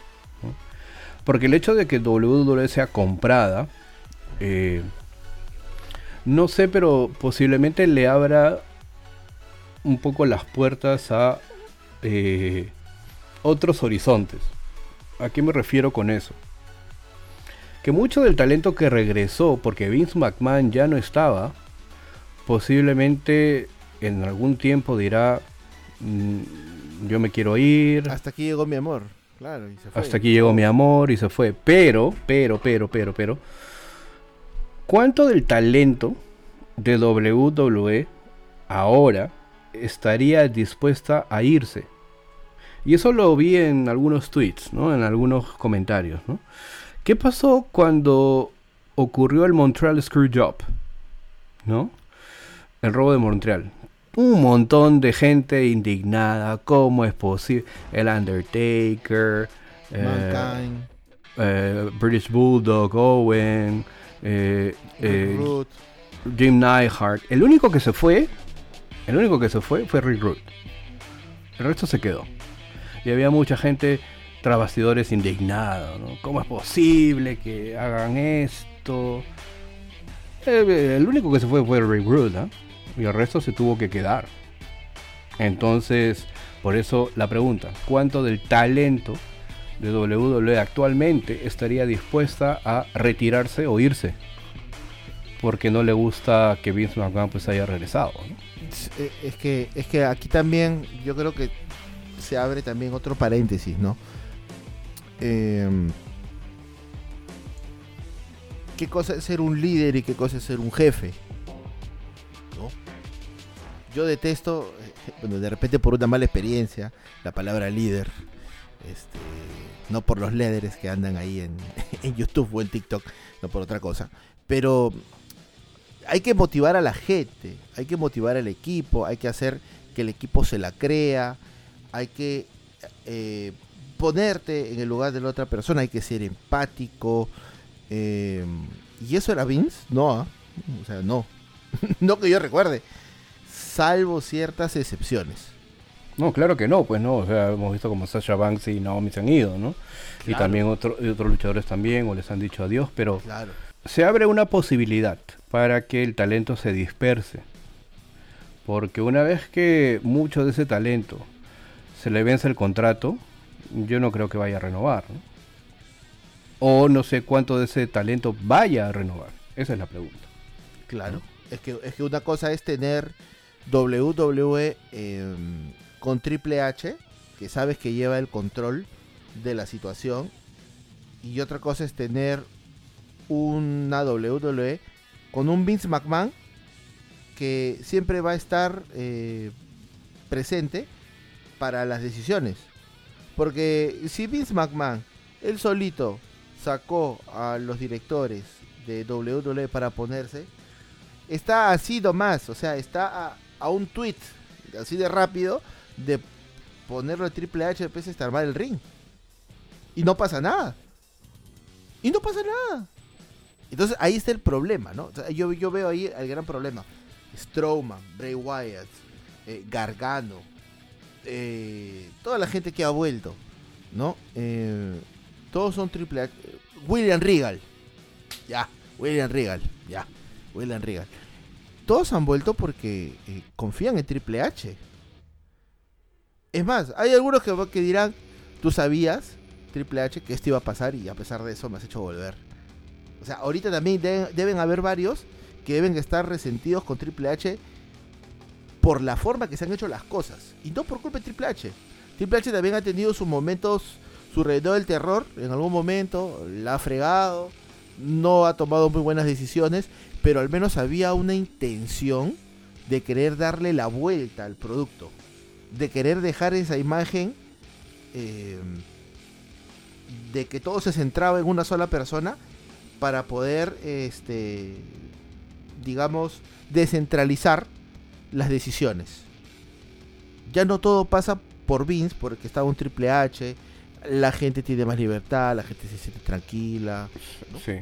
Porque el hecho de que WWE sea comprada, eh, no sé, pero posiblemente le abra un poco las puertas a eh, otros horizontes. ¿A qué me refiero con eso? que mucho del talento que regresó, porque Vince McMahon ya no estaba, posiblemente en algún tiempo dirá, "Mm, yo me quiero ir, Hasta aquí llegó mi amor. Claro, y se fue. hasta aquí llegó mi amor y se fue. Pero, pero, pero, pero, pero, ¿cuánto del talento de WWE ahora estaría dispuesta a irse? Y eso lo vi en algunos tweets, ¿no? En algunos comentarios, ¿no? ¿Qué pasó cuando ocurrió el Montreal Screwjob? ¿No? El robo de Montreal. Un montón de gente indignada. ¿Cómo es posible? El Undertaker. eh, Mankind, eh, British Bulldog, Owen. eh, eh. Jim Neihart. El único que se fue. El único que se fue fue Rick Rude. El resto se quedó. Y había mucha gente tras bastidores indignado, ¿no? ¿Cómo es posible que hagan esto? El único que se fue fue Rick ¿ah? Y el resto se tuvo que quedar. Entonces, por eso la pregunta, ¿cuánto del talento de WWE actualmente estaría dispuesta a retirarse o irse? Porque no le gusta que Vince McMahon pues haya regresado. Eh, Es que, es que aquí también yo creo que se abre también otro paréntesis, ¿no? Em, ¿Qué cosa es ser un líder y qué cosa es ser un jefe? Yo detesto, eh, bueno, de repente por una mala experiencia, la palabra líder. Este, no por los líderes que andan ahí en, en YouTube o en TikTok, no por otra cosa. Pero hay que motivar a la gente, hay que motivar al equipo, hay que hacer que el equipo se la crea, hay que eh, ponerte en el lugar de la otra persona, hay que ser empático. eh, y eso era Vince, no, ¿ah? o sea, no, no que yo recuerde, salvo ciertas excepciones. No, claro que no, pues no, o sea, hemos visto como Sasha Banks y Naomi se han ido, ¿no? Y también otro- y otros luchadores también, o les han dicho adiós, pero Claro. se abre una posibilidad para que el talento se disperse. Porque una vez que mucho de ese talento se le vence el contrato, yo no creo que vaya a renovar. ¿no? O no sé cuánto de ese talento vaya a renovar. Esa es la pregunta. Claro. Es que, es que una cosa es tener WWE eh, con Triple H, que sabes que lleva el control de la situación. Y otra cosa es tener una WWE con un Vince McMahon que siempre va a estar eh, presente para las decisiones. Porque si Vince McMahon, él solito, sacó a los directores de WWE para ponerse, está así nomás, o sea, está a, a un tweet, así de rápido, de ponerlo Triple H después de armar el ring. Y no pasa nada. Y no pasa nada. Entonces ahí está el problema, ¿no? yo, yo veo ahí el gran problema. Strowman, Bray Wyatt, eh, Gargano, eh, toda la gente que ha vuelto, ¿no? Eh, todos son triple H. William Regal, ya, William Regal, ya, William Regal. Todos han vuelto porque confían en Triple H. Es más, hay algunos que, que dirán, tú sabías, Triple H, que esto iba a pasar y a pesar de eso me has hecho volver. O sea, ahorita también deben haber varios que deben estar resentidos con Triple H por la forma que se han hecho las cosas. Y no por culpa de Triple H. Triple H también ha tenido sus momentos, su redor del terror, en algún momento, la ha fregado, no ha tomado muy buenas decisiones, pero al menos había una intención de querer darle la vuelta al producto, de querer dejar esa imagen eh, de que todo se centraba en una sola persona para poder este digamos, descentralizar las decisiones. Ya no todo pasa por Vince, porque está un Triple H, la gente tiene más libertad, la gente se siente tranquila. Sí,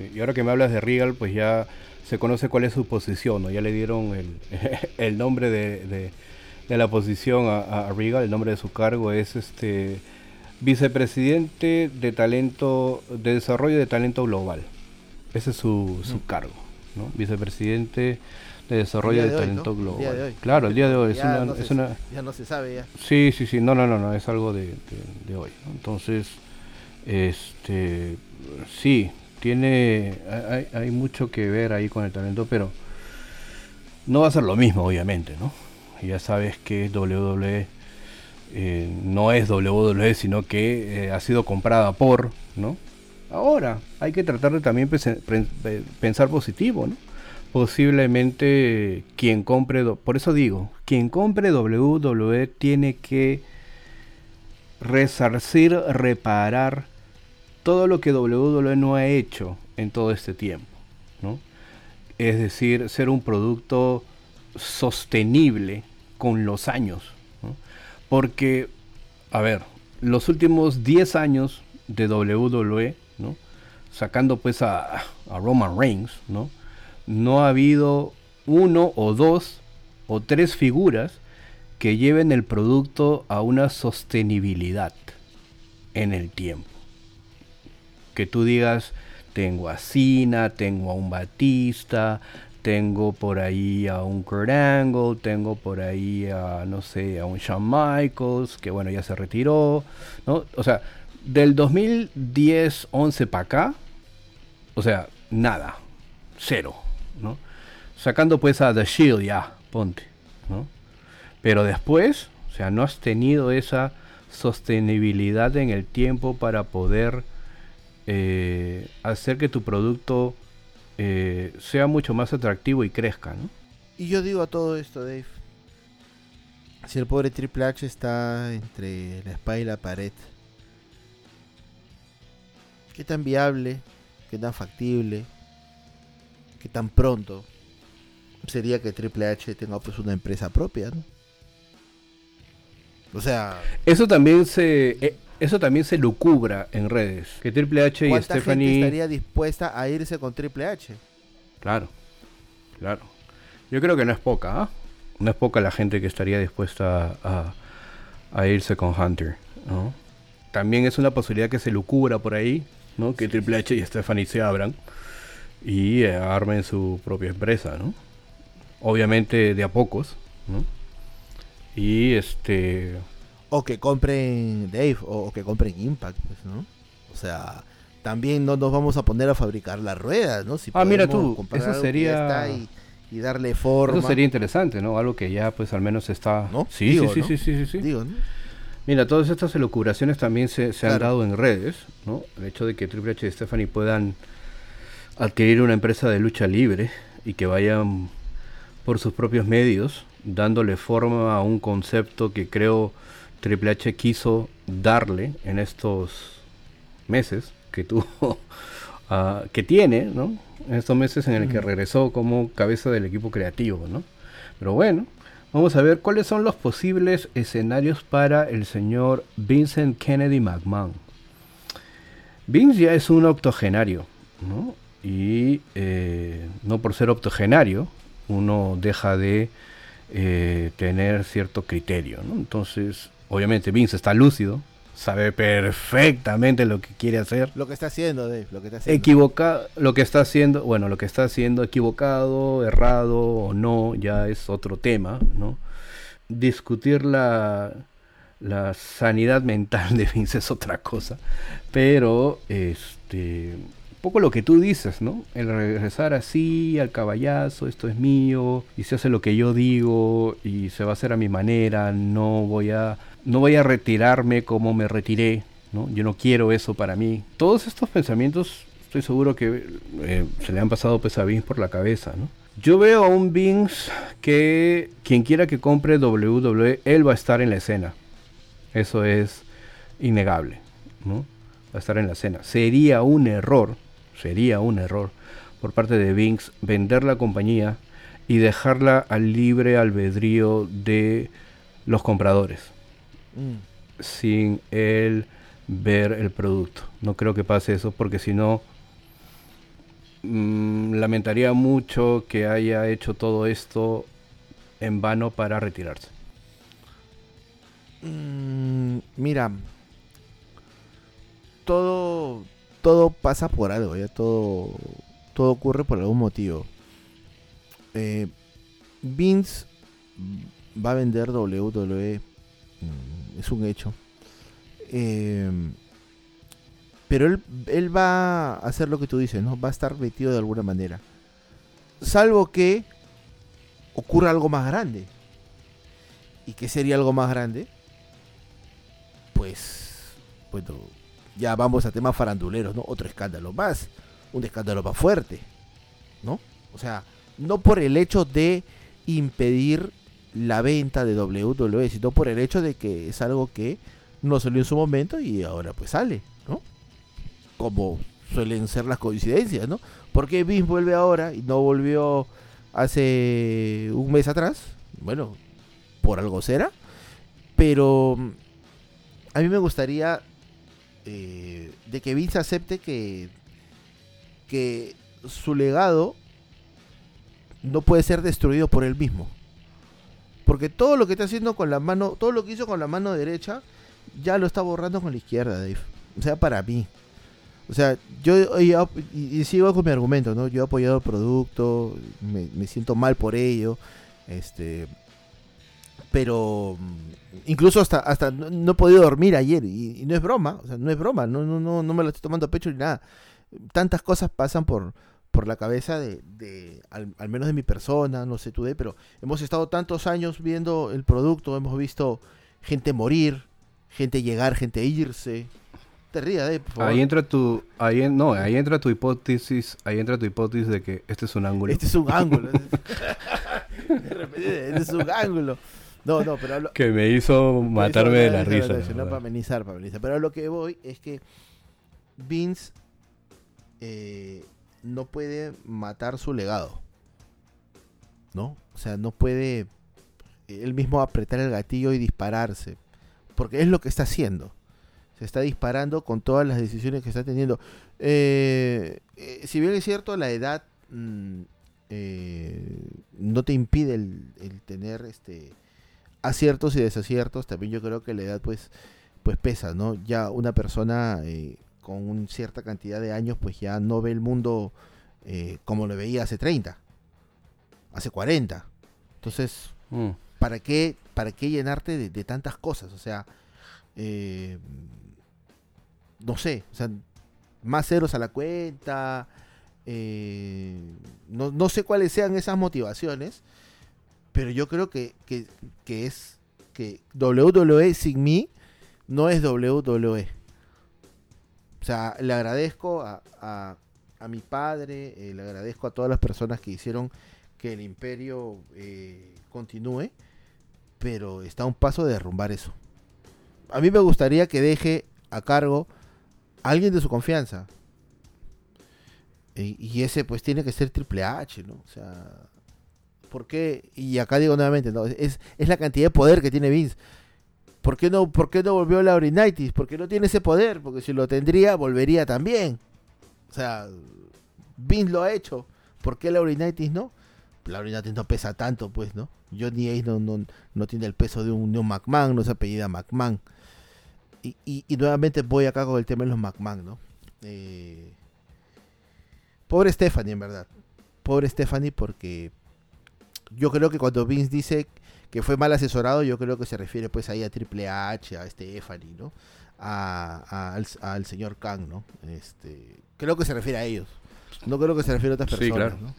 sí, y ahora que me hablas de Regal, pues ya se conoce cuál es su posición, ¿no? Ya le dieron el, el nombre de, de, la posición a, a, Regal, el nombre de su cargo es este vicepresidente de talento, de desarrollo de talento global. Ese es su, su cargo. Vicepresidente de Desarrollo de, Talento Global. Claro, el día de hoy. Ya, no se sabe ya. Sí, sí, sí. No, no, no, no. Es algo de, hoy. Entonces, este, sí, tiene, hay, mucho que ver ahí con el talento, pero no va a ser lo mismo, obviamente, ¿no? Ya sabes que WWE eh, no es WWE, sino que eh, ha sido comprada por, ¿no? Ahora, hay que tratar de también pensar positivo, ¿no? Posiblemente quien compre, por eso digo, quien compre WWE tiene que resarcir, reparar todo lo que WWE no ha hecho en todo este tiempo, ¿no? Es decir, ser un producto sostenible con los años, ¿no? Porque, a ver, los últimos 10 años de WWE Sacando pues a, Roman Reigns, ¿no? No ha habido uno o dos o tres figuras que lleven el producto a una sostenibilidad en el tiempo. Que tú digas, tengo a Cena, tengo a un Batista, tengo por ahí a un Kurt Angle, tengo por ahí a, no sé, a un Shawn Michaels, que bueno, ya se retiró, ¿no? O sea, del 2010-11 para acá, o sea, nada, cero, ¿no? Sacando pues a The Shield ya, ponte, ¿no? Pero después, o sea, no has tenido esa sostenibilidad en el tiempo para poder eh, hacer que tu producto eh, sea mucho más atractivo y crezca, ¿no? Y yo digo a todo esto, Dave, si el pobre Triple H está entre la espalda y la pared, ¿Qué tan viable, qué tan factible, qué tan pronto sería que Triple H tenga pues una empresa propia, ¿no? O sea, eso también se eh, eso también se lucubra en redes, que Triple H y Stephanie gente estaría dispuesta a irse con Triple H. Claro. Claro. Yo creo que no es poca, ¿ah? No es poca la gente que estaría dispuesta a, a irse con Hunter, ¿no? También es una posibilidad que se lucubra por ahí, que Triple H y Stephanie se abran y eh, armen su propia empresa, ¿no? Obviamente de a pocos, ¿no? Y este... O que compren Dave, o, que compren Impact, pues, ¿no? O sea, también no nos vamos a poner a fabricar las ruedas, ¿no? Si ah, mira tú, eso sería... Y, darle forma. Eso sería interesante, ¿no? Algo que ya pues al menos está... ¿No? Sí, sí, sí, sí, sí, sí, Digo, ¿no? Mira, todas estas elucubraciones también se, han dado en redes, ¿no? El hecho de que Triple H y Stephanie puedan adquirir una empresa de lucha libre y que vayan por sus propios medios, dándole forma a un concepto que creo Triple H quiso darle en estos meses que tuvo, ah, que tiene, ¿no? En estos meses en el que regresó como cabeza del equipo creativo, ¿no? Pero bueno, Vamos a ver cuáles son los posibles escenarios para el señor Vincent Kennedy McMahon. Vince ya es un octogenario, ¿no? y eh, no por ser octogenario uno deja de eh, tener cierto criterio. ¿no? Entonces, obviamente Vince está lúcido, sabe perfectamente lo que quiere hacer. Lo que está haciendo, Dave, lo que está haciendo. Equivoca lo que está haciendo, bueno, lo que está haciendo equivocado, errado o no, ya es otro tema, ¿no? Discutir la, la sanidad mental de Vince es otra cosa, pero este poco lo que tú dices, ¿no? El regresar así al caballazo, esto es mío, y se hace lo que yo digo, y se va a hacer a mi manera, no voy a, no voy a retirarme como me retiré, ¿no? Yo no quiero eso para mí. Todos estos pensamientos, estoy seguro que eh, se le han pasado pues a Vince por la cabeza, ¿no? Yo veo a un Vince que quien quiera que compre WWE, él va a estar en la escena. Eso es innegable, ¿no? Va a estar en la escena. Sería un error sería un error por parte de Vince vender la compañía y dejarla al libre albedrío de los compradores, mm. sin él ver el producto. No creo que pase eso porque si no, mm, lamentaría mucho que haya hecho todo esto en vano para retirarse. Mm, mira, todo todo pasa por algo, ya todo, todo ocurre por algún motivo. Eh, Vince va a vender WWE, es un hecho. Eh, pero él, él, va a hacer lo que tú dices, ¿no? Va a estar metido de alguna manera. Salvo que ocurra algo más grande. ¿Y qué sería algo más grande? Pues, bueno, ya vamos a temas faranduleros, ¿no? Otro escándalo más, un escándalo más fuerte, ¿no? O sea, no por el hecho de impedir la venta de WWE, sino por el hecho de que es algo que no salió en su momento y ahora pues sale, ¿no? Como suelen ser las coincidencias, ¿no? ¿Por qué Vince vuelve ahora y no volvió hace un mes atrás? Bueno, por algo será. Pero a mí me gustaría eh, de que Vince acepte que, que su legado no puede ser destruido por él mismo. Porque todo lo que está haciendo con la mano, todo lo que hizo con la mano derecha, ya lo está borrando con la izquierda, Dave. O sea, para mí. O sea, yo y, sigo con mi argumento, ¿no? Yo he apoyado el producto, me, me siento mal por ello. Este, pero mm, incluso hasta hasta no, he podido dormir ayer y, no es broma, o sea, no es broma, no, no, no, no me lo estoy tomando a pecho ni nada. Tantas cosas pasan por, por la cabeza de, de al, menos de mi persona, no sé tú de, pero hemos estado tantos años viendo el producto, hemos visto gente morir, gente llegar, gente irse. Te rías, eh, Ahí entra tu, ahí no, ahí entra tu hipótesis, ahí entra tu hipótesis de que este es un ángulo. Este es un ángulo. de repente, este es un ángulo. No, no, pero Que me hizo matarme de la risa. No, para amenizar, para amenizar. Pero lo que voy es que Vince eh, no puede matar su legado. ¿No? O sea, no puede él mismo apretar el gatillo y dispararse. Porque es lo que está haciendo. Se está disparando con todas las decisiones que está teniendo. Eh, eh, si bien es cierto, la edad mm, no te impide el tener este aciertos y desaciertos, también yo creo que la edad pues, pues pesa, ¿no? Ya una persona eh, con una cierta cantidad de años pues ya no ve el mundo eh, como lo veía hace 30, hace 40. Entonces, mm. ¿para, qué, ¿para qué llenarte de, tantas cosas? O sea, eh, no sé, o sea, más ceros a la cuenta, no, no sé cuáles sean esas motivaciones pero yo creo que, es que WWE sin mí no es WWE. O sea, le agradezco a, a, mi padre, eh, le agradezco a todas las personas que hicieron que el imperio eh, continúe, pero está a un paso de derrumbar eso. A mí me gustaría que deje a cargo a alguien de su confianza. Y, y ese pues tiene que ser Triple H, ¿no? O sea, ¿Por qué? Y acá digo nuevamente, no, es, es la cantidad de poder que tiene Vince. ¿Por qué no, por qué no volvió Laurinaitis? Porque no tiene ese poder, porque si lo tendría, volvería también. O sea, Vince lo ha hecho. ¿Por qué Laurinaitis no? Laurinaitis no pesa tanto, pues, ¿no? Johnny Ace no, no, no tiene el peso de un, de McMahon, no se apellida McMahon. Y, y, nuevamente voy acá con el tema de los McMahon, ¿no? Eh, pobre Stephanie, en verdad. Pobre Stephanie porque yo creo que cuando Vince dice que fue mal asesorado, yo creo que se refiere pues ahí a Triple H, a Stephanie, ¿no? A, al, señor Kang, ¿no? Este, creo que se refiere a ellos. No creo que se refiere a otras personas, ¿no?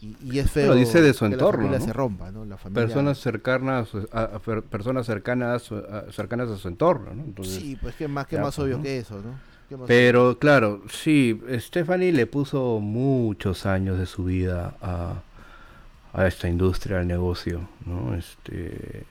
Y, es feo dice de su entorno, la familia se rompa, ¿no? La familia... Personas cercanas a, personas cercanas a, cercanas a su entorno, ¿no? sí, pues que más que más obvio que eso, ¿no? Pero claro, sí, Stephanie le puso muchos años de su vida a, a esta industria, al negocio, ¿no? Este,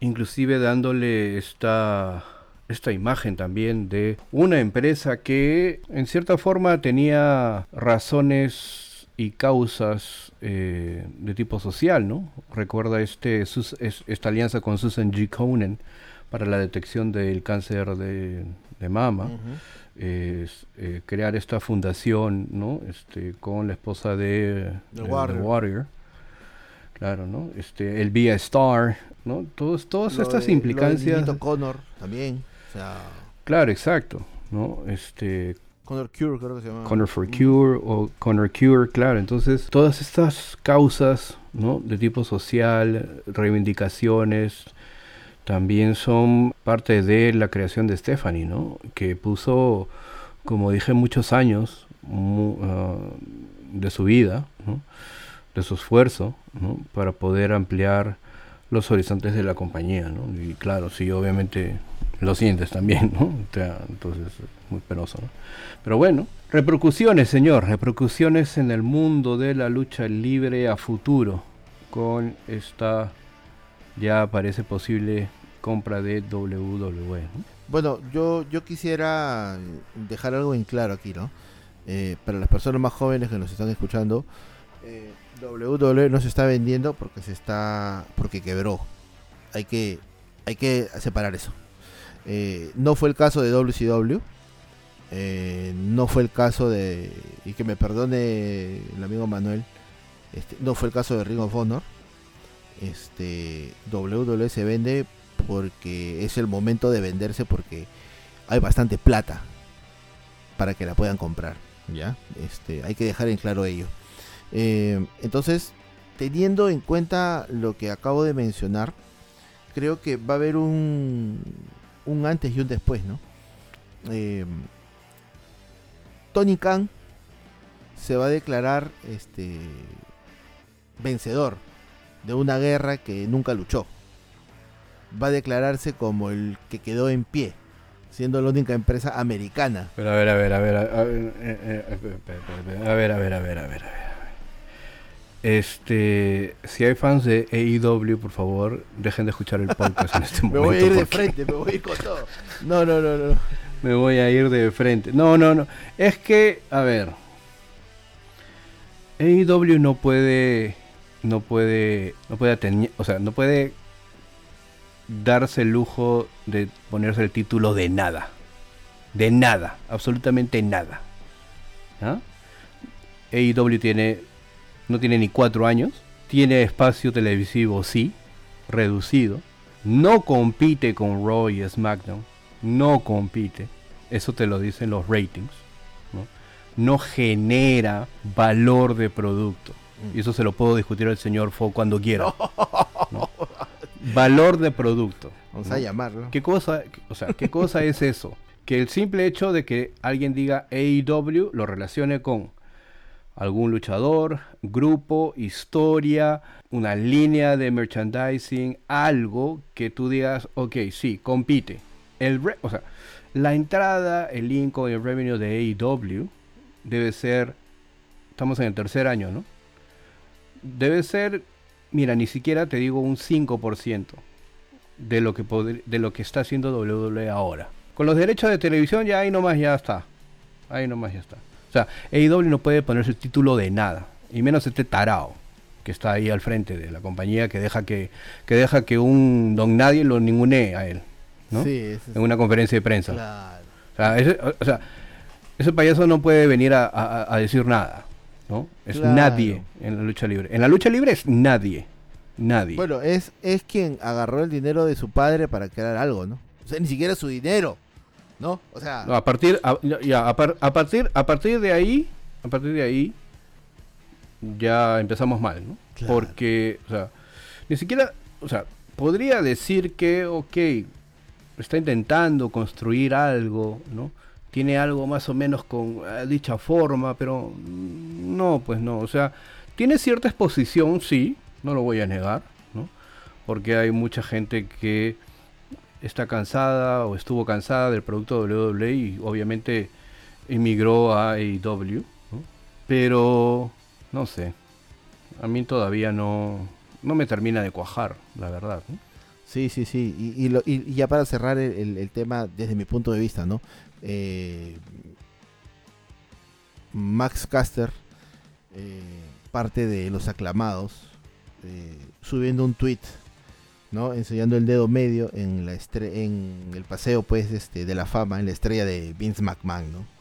inclusive dándole esta, esta imagen también de una empresa que en cierta forma tenía razones y causas eh, de tipo social, ¿no? Recuerda este, esta alianza con Susan G. Conan para la detección del cáncer de, mama. Eh, crear esta fundación ¿no? este, con la esposa de, The Warrior Claro, ¿no? Este, el Via Star, ¿no? Todos, todas estas implicancias. Lo Connor también. Claro, exacto, ¿no? Este. Connor Cure, creo que se llama. Connor for Cure o Connor Cure, claro. Entonces, todas estas causas, ¿no? De tipo social, reivindicaciones, también son parte de la creación de Stephanie, ¿no? Que puso, como dije, muchos años ah, de su vida, ¿no? De su esfuerzo para poder ampliar los horizontes de la compañía. ¿no? Y claro, sí, obviamente lo sientes también, ¿no? muy penoso. ¿no? Pero bueno, repercusiones, señor, repercusiones en el mundo de la lucha libre a futuro con esta ya parece posible compra de WWE. Bueno, yo, yo quisiera dejar algo en claro aquí, ¿no? Eh, para las personas más jóvenes que nos están escuchando, eh, WWE no se está vendiendo porque se está porque quebró. Hay que hay que separar eso. Eh, no fue el caso de WCW. Eh, no fue el caso de y que me perdone el amigo Manuel. Este, no fue el caso de Ring of Honor. Este WWE se vende porque es el momento de venderse porque hay bastante plata para que la puedan comprar. Ya, este, hay que dejar en claro ello. Eh, entonces, teniendo en cuenta lo que acabo de mencionar, creo que va a haber un, un antes y un después, ¿no? Eh, Tony Khan se va a declarar este, vencedor de una guerra que nunca luchó. Va a declararse como el que quedó en pie, siendo la única empresa americana. Pero a ver, a ver, a ver, a eh, ver, a ver, a ver. A ver. Este, si hay fans de AEW, por favor, dejen de escuchar el podcast en este momento. me voy a ir de frente, me voy a ir con todo. No, no, no, no. Me voy a ir de frente. No, no, no. Es que, a ver. AEW no puede no puede no puede tener, o sea, no puede darse el lujo de ponerse el título de nada. De nada, absolutamente nada. ¿Ah? AEW tiene no tiene ni cuatro años, tiene espacio televisivo, sí, reducido, no compite con Raw y SmackDown, no compite, eso te lo dicen los ratings, no, genera valor de producto. Y eso se lo puedo discutir al señor Fo cuando quiera. Valor de producto. Vamos a llamarlo. ¿Qué cosa, o sea, ¿qué cosa es eso? Que el simple hecho de que alguien diga AEW lo relacione con algún luchador, grupo, historia, una línea de merchandising, algo que tú digas, ok, sí, compite. El o sea, la entrada, el link o el revenue de AEW debe ser, estamos en el tercer año, ¿no? Debe ser, mira, ni siquiera te digo un 5% de lo que, de lo que está haciendo WWE ahora. Con los derechos de televisión ya ahí nomás ya está. Ahí nomás ya está. O sea, AEW no puede ponerse el título de nada, y menos este tarao que está ahí al frente de la compañía que deja que, que deja que un don nadie lo ningune a él, ¿no? en una conferencia de prensa. O sea, ese payaso no puede venir a, decir nada, ¿no? Es nadie en la lucha libre. En la lucha libre es nadie, nadie. Bueno, es, es quien agarró el dinero de su padre para crear algo, ¿no? O sea, ni siquiera su dinero, ¿no? O sea... a partir, a, ya, a, partir, a partir de ahí, a partir de ahí, ya empezamos mal, ¿no? Porque, o sea, ni siquiera, o sea, podría decir que, ok, está intentando construir algo, ¿no? Tiene algo más o menos con eh, dicha forma, pero no, pues no. O sea, tiene cierta exposición, sí, no lo voy a negar, ¿no? Porque hay mucha gente que está cansada o estuvo cansada del producto WWE y obviamente emigró a AEW. Pero, no sé, a mí todavía no, no me termina de cuajar, la verdad. Sí, sí, sí. Y, y, ya para cerrar el, tema desde mi punto de vista, ¿no? Eh, Max Caster, eh, parte de los aclamados, eh, subiendo un tweet, ¿no? Enseñando el dedo medio en la en el paseo, pues, este, de la fama, en la estrella de Vince McMahon, ¿no?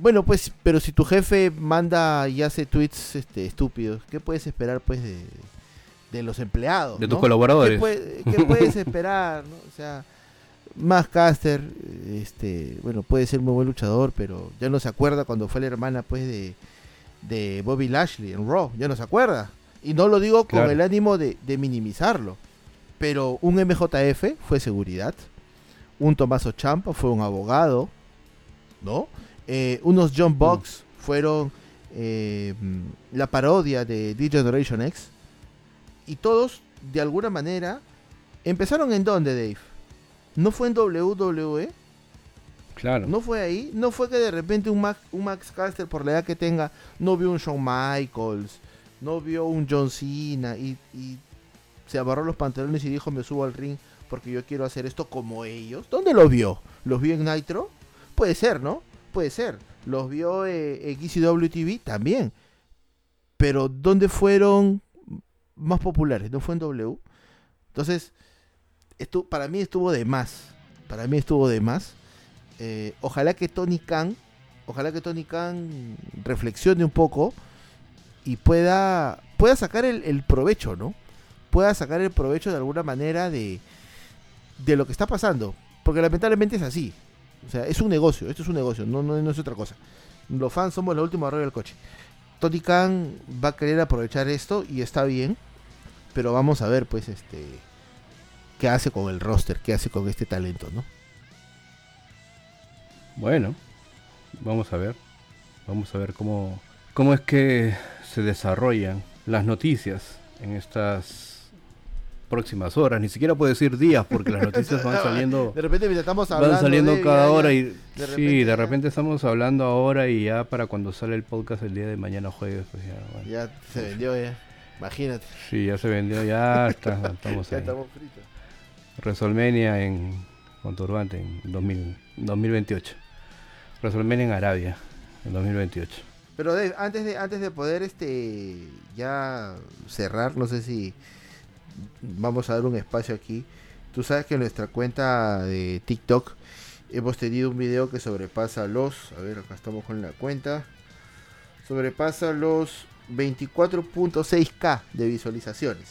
bueno, pues, pero si tu jefe manda y hace tweets este, estúpidos, ¿qué puedes esperar, pues, de, de los empleados. De tus colaboradores. ¿Qué, puedes esperar? ¿no? O sea, más Caster, este, bueno, puede ser muy buen luchador, pero ya no se acuerda cuando fue la hermana pues de, de Bobby Lashley en Raw, ya no se acuerda. Y no lo digo con el ánimo de, minimizarlo, pero un MJF fue seguridad, un Tomaso Champa fue un abogado, ¿no? Eh, unos John Box mm. fueron eh, la parodia de DJ Generation X, y todos, de alguna manera, empezaron en dónde, Dave? ¿No fue en WWE? Claro. ¿No fue ahí? ¿No fue que de repente un Max, un Max Caster, por la edad que tenga, no vio un Shawn Michaels, no vio un John Cena y, se abarró los pantalones y dijo me subo al ring porque yo quiero hacer esto como ellos? ¿Dónde los vio? ¿Los vio en Nitro? Puede ser, ¿no? Puede ser. ¿Los vio eh, en ECW TV? También. Pero ¿dónde fueron más populares, no fue en W. Entonces, esto, para mí estuvo de más. Para mí estuvo de más. Eh, ojalá que Tony Khan, ojalá que Tony Khan reflexione un poco y pueda, pueda sacar el, provecho, ¿no? Pueda sacar el provecho de alguna manera de, de lo que está pasando. Porque lamentablemente es así. O sea, es un negocio, esto es un negocio, no, no, es otra cosa. Los fans somos la última arroyo del coche. Tony Khan va a querer aprovechar esto y está bien. Pero vamos a ver, pues, este. ¿Qué hace con el roster? ¿Qué hace con este talento, no? Bueno, vamos a ver. Vamos a ver cómo, cómo es que se desarrollan las noticias en estas próximas horas. Ni siquiera puedo decir días porque las noticias van saliendo. De repente estamos hablando. Van saliendo cada hora y. sí, de repente estamos hablando ahora y ya para cuando sale el podcast el día de mañana jueves, pues ya. Ya se vendió ya. Imagínate. Sí, ya se vendió, ya está, estamos ya estamos fritos. Resolmenia en Conturbante en 2028. Resolmenia en Arabia en 2028. Pero antes de antes de poder este ya cerrar, no sé si vamos a dar un espacio aquí. Tú sabes que en nuestra cuenta de TikTok hemos tenido un video que sobrepasa los, a ver, acá estamos con la cuenta. Sobrepasa los 24.6k de visualizaciones,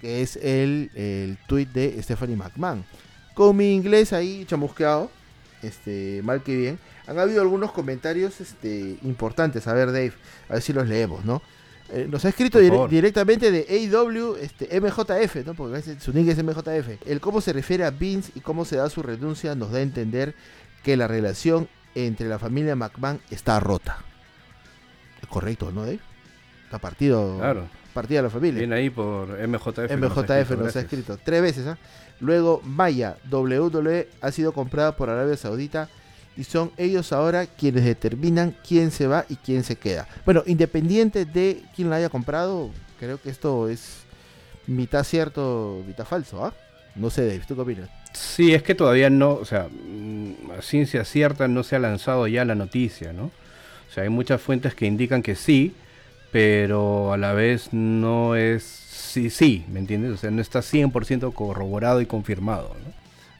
que es el, el tweet de Stephanie McMahon. Con mi inglés ahí chamusqueado, este, mal que bien, han habido algunos comentarios este, importantes. A ver, Dave, a ver si los leemos, ¿no? Eh, nos ha escrito directamente de AW este, MJF, ¿no? Porque su nick es MJF. El cómo se refiere a Vince y cómo se da su renuncia nos da a entender que la relación entre la familia McMahon está rota. Correcto, ¿no, Dave? Está partido. Claro. Partida la familia. Viene ahí por MJF. MJF nos ha escrito, tres veces. ¿ah? Luego, Maya, WWE ha sido comprada por Arabia Saudita y son ellos ahora quienes determinan quién se va y quién se queda. Bueno, independiente de quién la haya comprado, creo que esto es mitad cierto, mitad falso. ¿ah? No sé, Dave, ¿tú qué opinas? Sí, es que todavía no, o sea, mm, a ciencia cierta no se ha lanzado ya la noticia, ¿no? O sea, hay muchas fuentes que indican que sí, pero a la vez no es sí, sí, ¿me entiendes? O sea, no está 100% corroborado y confirmado. ¿no?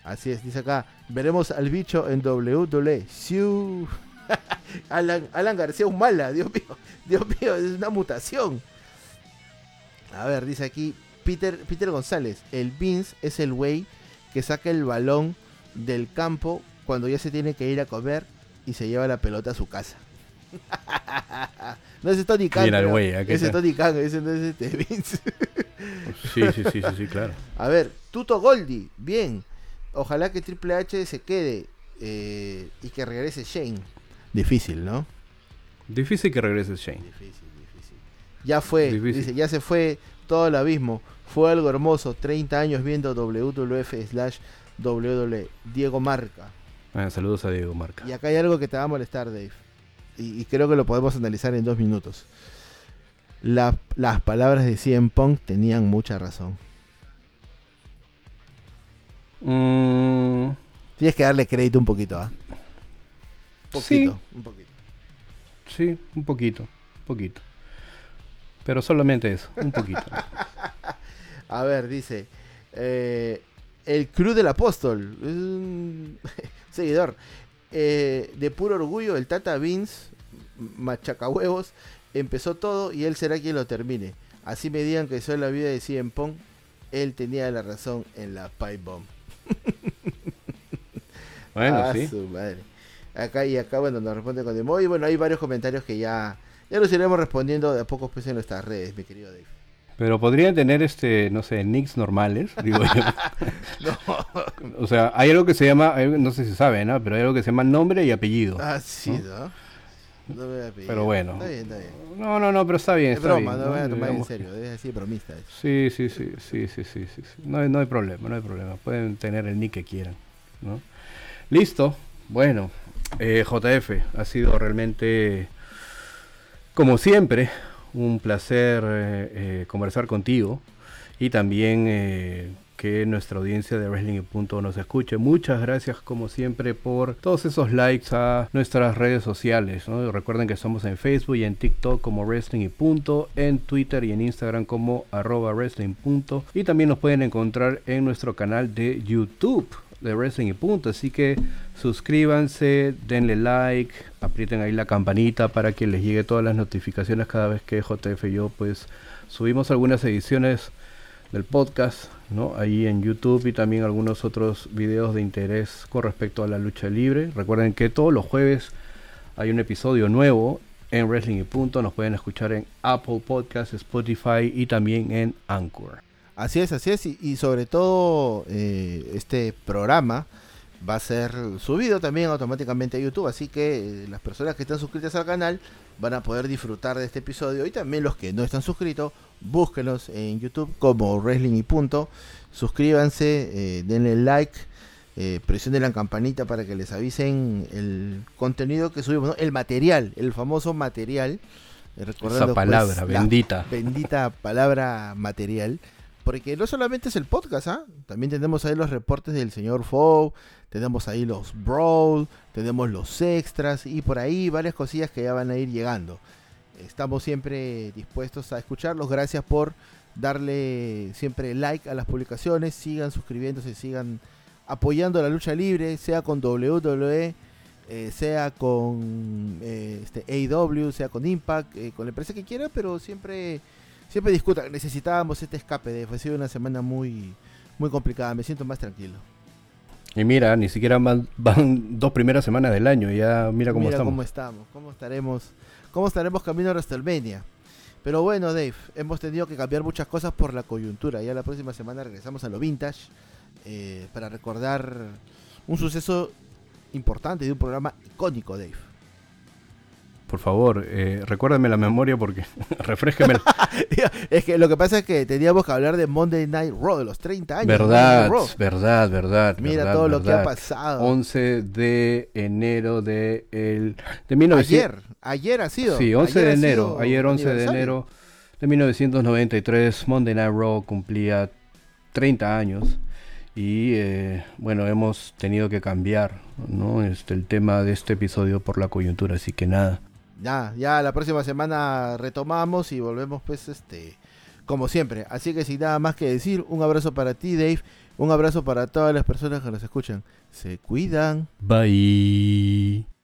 Así es, dice acá, veremos al bicho en WWE. Siu. Alan, Alan García Humala, Dios mío, Dios mío, es una mutación. A ver, dice aquí Peter, Peter González, el Vince es el güey que saca el balón del campo cuando ya se tiene que ir a comer y se lleva la pelota a su casa. no ese es Tony Khan. Mira güey, ¿a qué ese es Tony Khan, ese no es este Vince. Sí, sí, sí, sí, sí, claro. A ver, Tuto Goldi, bien. Ojalá que Triple H se quede eh, y que regrese Shane. Difícil, ¿no? Difícil que regrese Shane. Difícil, difícil. Ya fue, Difícil. dice, ya se fue todo el abismo. Fue algo hermoso. 30 años viendo WWF slash WWE. Diego Marca. Ah, saludos a Diego Marca. Y acá hay algo que te va a molestar, Dave. Y, y creo que lo podemos analizar en dos minutos. La- las palabras de CM Punk tenían mucha razón. Mm, Tienes que darle crédito un poquito, ¿ah? Sí. Poquito, un poquito. sí, un poquito, un poquito. Pero solamente eso, un poquito. A ver, dice. eh, el Club del Apóstol. un seguidor. Eh, de puro orgullo, el Tata Vince, machacahuevos, empezó todo y él será quien lo termine. Así me digan que soy la vida de CM Punk. Él tenía la razón en la Pipe Bomb. Bueno, Ah, sí. su madre. Acá y acá, bueno, nos responde con demo. Y bueno, hay varios comentarios que ya, ya los iremos respondiendo de a poco pues, en nuestras redes, mi querido Dave. Pero podrían tener, este, no sé, nicks normales, digo yo. No. O sea, hay algo que se llama, no sé si saben, ¿no? Pero hay algo que se llama nombre y apellido. Ah, sí, ¿no? ¿no? No me. Pero bueno. Está bien, está bien. No, no, no, pero está bien, Es está broma, bien. no me voy a tomar en serio. Es así, bromista. eso. Sí, sí, sí, sí, sí, sí, sí, sí. No, hay- no hay problema, no hay problema. Pueden tener el nick que quieran, ¿no? Listo. Bueno, eh, JF, ha sido realmente, como siempre, un placer eh, eh, conversar contigo y también eh, que nuestra audiencia de Wrestling y Punto nos escuche. Muchas gracias, como siempre, por todos esos likes a nuestras redes sociales. Recuerden que estamos en Facebook y en TikTok como Wrestling y Punto, en Twitter y en Instagram como arroba Wrestling Punto. Y también nos pueden encontrar en nuestro canal de YouTube de Wrestling y Punto. Así que suscríbanse, denle like, aprieten ahí la campanita para que les llegue todas las notificaciones cada vez que JF y yo pues subimos algunas ediciones del podcast, ¿no? Ahí en YouTube y también algunos otros videos de interés con respecto a la lucha libre. Recuerden que todos los jueves hay un episodio nuevo en Wrestling y Punto. Nos pueden escuchar en Apple Podcasts, Spotify y también en Anchor. Así es, así es. Y, y sobre todo, eh, este programa va a ser subido también automáticamente a YouTube. Así que eh, las personas que están suscritas al canal van a poder disfrutar de este episodio. Y también los que no están suscritos, búsquenos en YouTube como Wrestling y Punto. Suscríbanse, eh, denle like. Eh, presionen la campanita para que les avisen el contenido que subimos, ¿no? el material, el famoso material. Recordando, Esa palabra pues, la bendita. bendita palabra material. Porque no solamente es el podcast, ¿ah? También tenemos ahí los reportes del señor Fow, tenemos ahí los Brawl, tenemos los extras y por ahí varias cosillas que ya van a ir llegando. Estamos siempre dispuestos a escucharlos. Gracias por darle siempre like a las publicaciones. Sigan suscribiéndose, sigan apoyando la lucha libre, sea con WWE, eh, sea con eh, este, AEW, sea con Impact, eh, con la empresa que quiera, pero siempre siempre discutan. Necesitábamos este escape de ha sido una semana muy muy complicada. Me siento más tranquilo. Y mira, ni siquiera van, van dos primeras semanas del año. y Ya mira cómo Mira estamos. cómo estamos, cómo estaremos, cómo estaremos camino a WrestleMania. Pero bueno, Dave, hemos tenido que cambiar muchas cosas por la coyuntura. Ya la próxima semana regresamos a lo vintage eh, para recordar un suceso importante de un programa icónico, Dave. Por favor, eh, recuérdame la memoria porque refresqueme la... es que lo que pasa es que teníamos que hablar de Monday Night Raw, de los 30 años. verdad, verdad, verdad. Mira verdad, todo lo que ha pasado. 11 de enero de, el, de 1900. Ayer, ayer ha sido. Sí, 11 ayer de enero. Ayer 11 de enero de 1993, Monday Night Raw cumplía 30 años. Y eh, bueno, hemos tenido que cambiar ¿no? este, el tema de este episodio por la coyuntura. Así que nada. Ya, ya la próxima semana retomamos y volvemos pues este como siempre. Así que sin nada más que decir, un abrazo para ti, Dave. Un abrazo para todas las personas que nos escuchan. Se cuidan. Bye.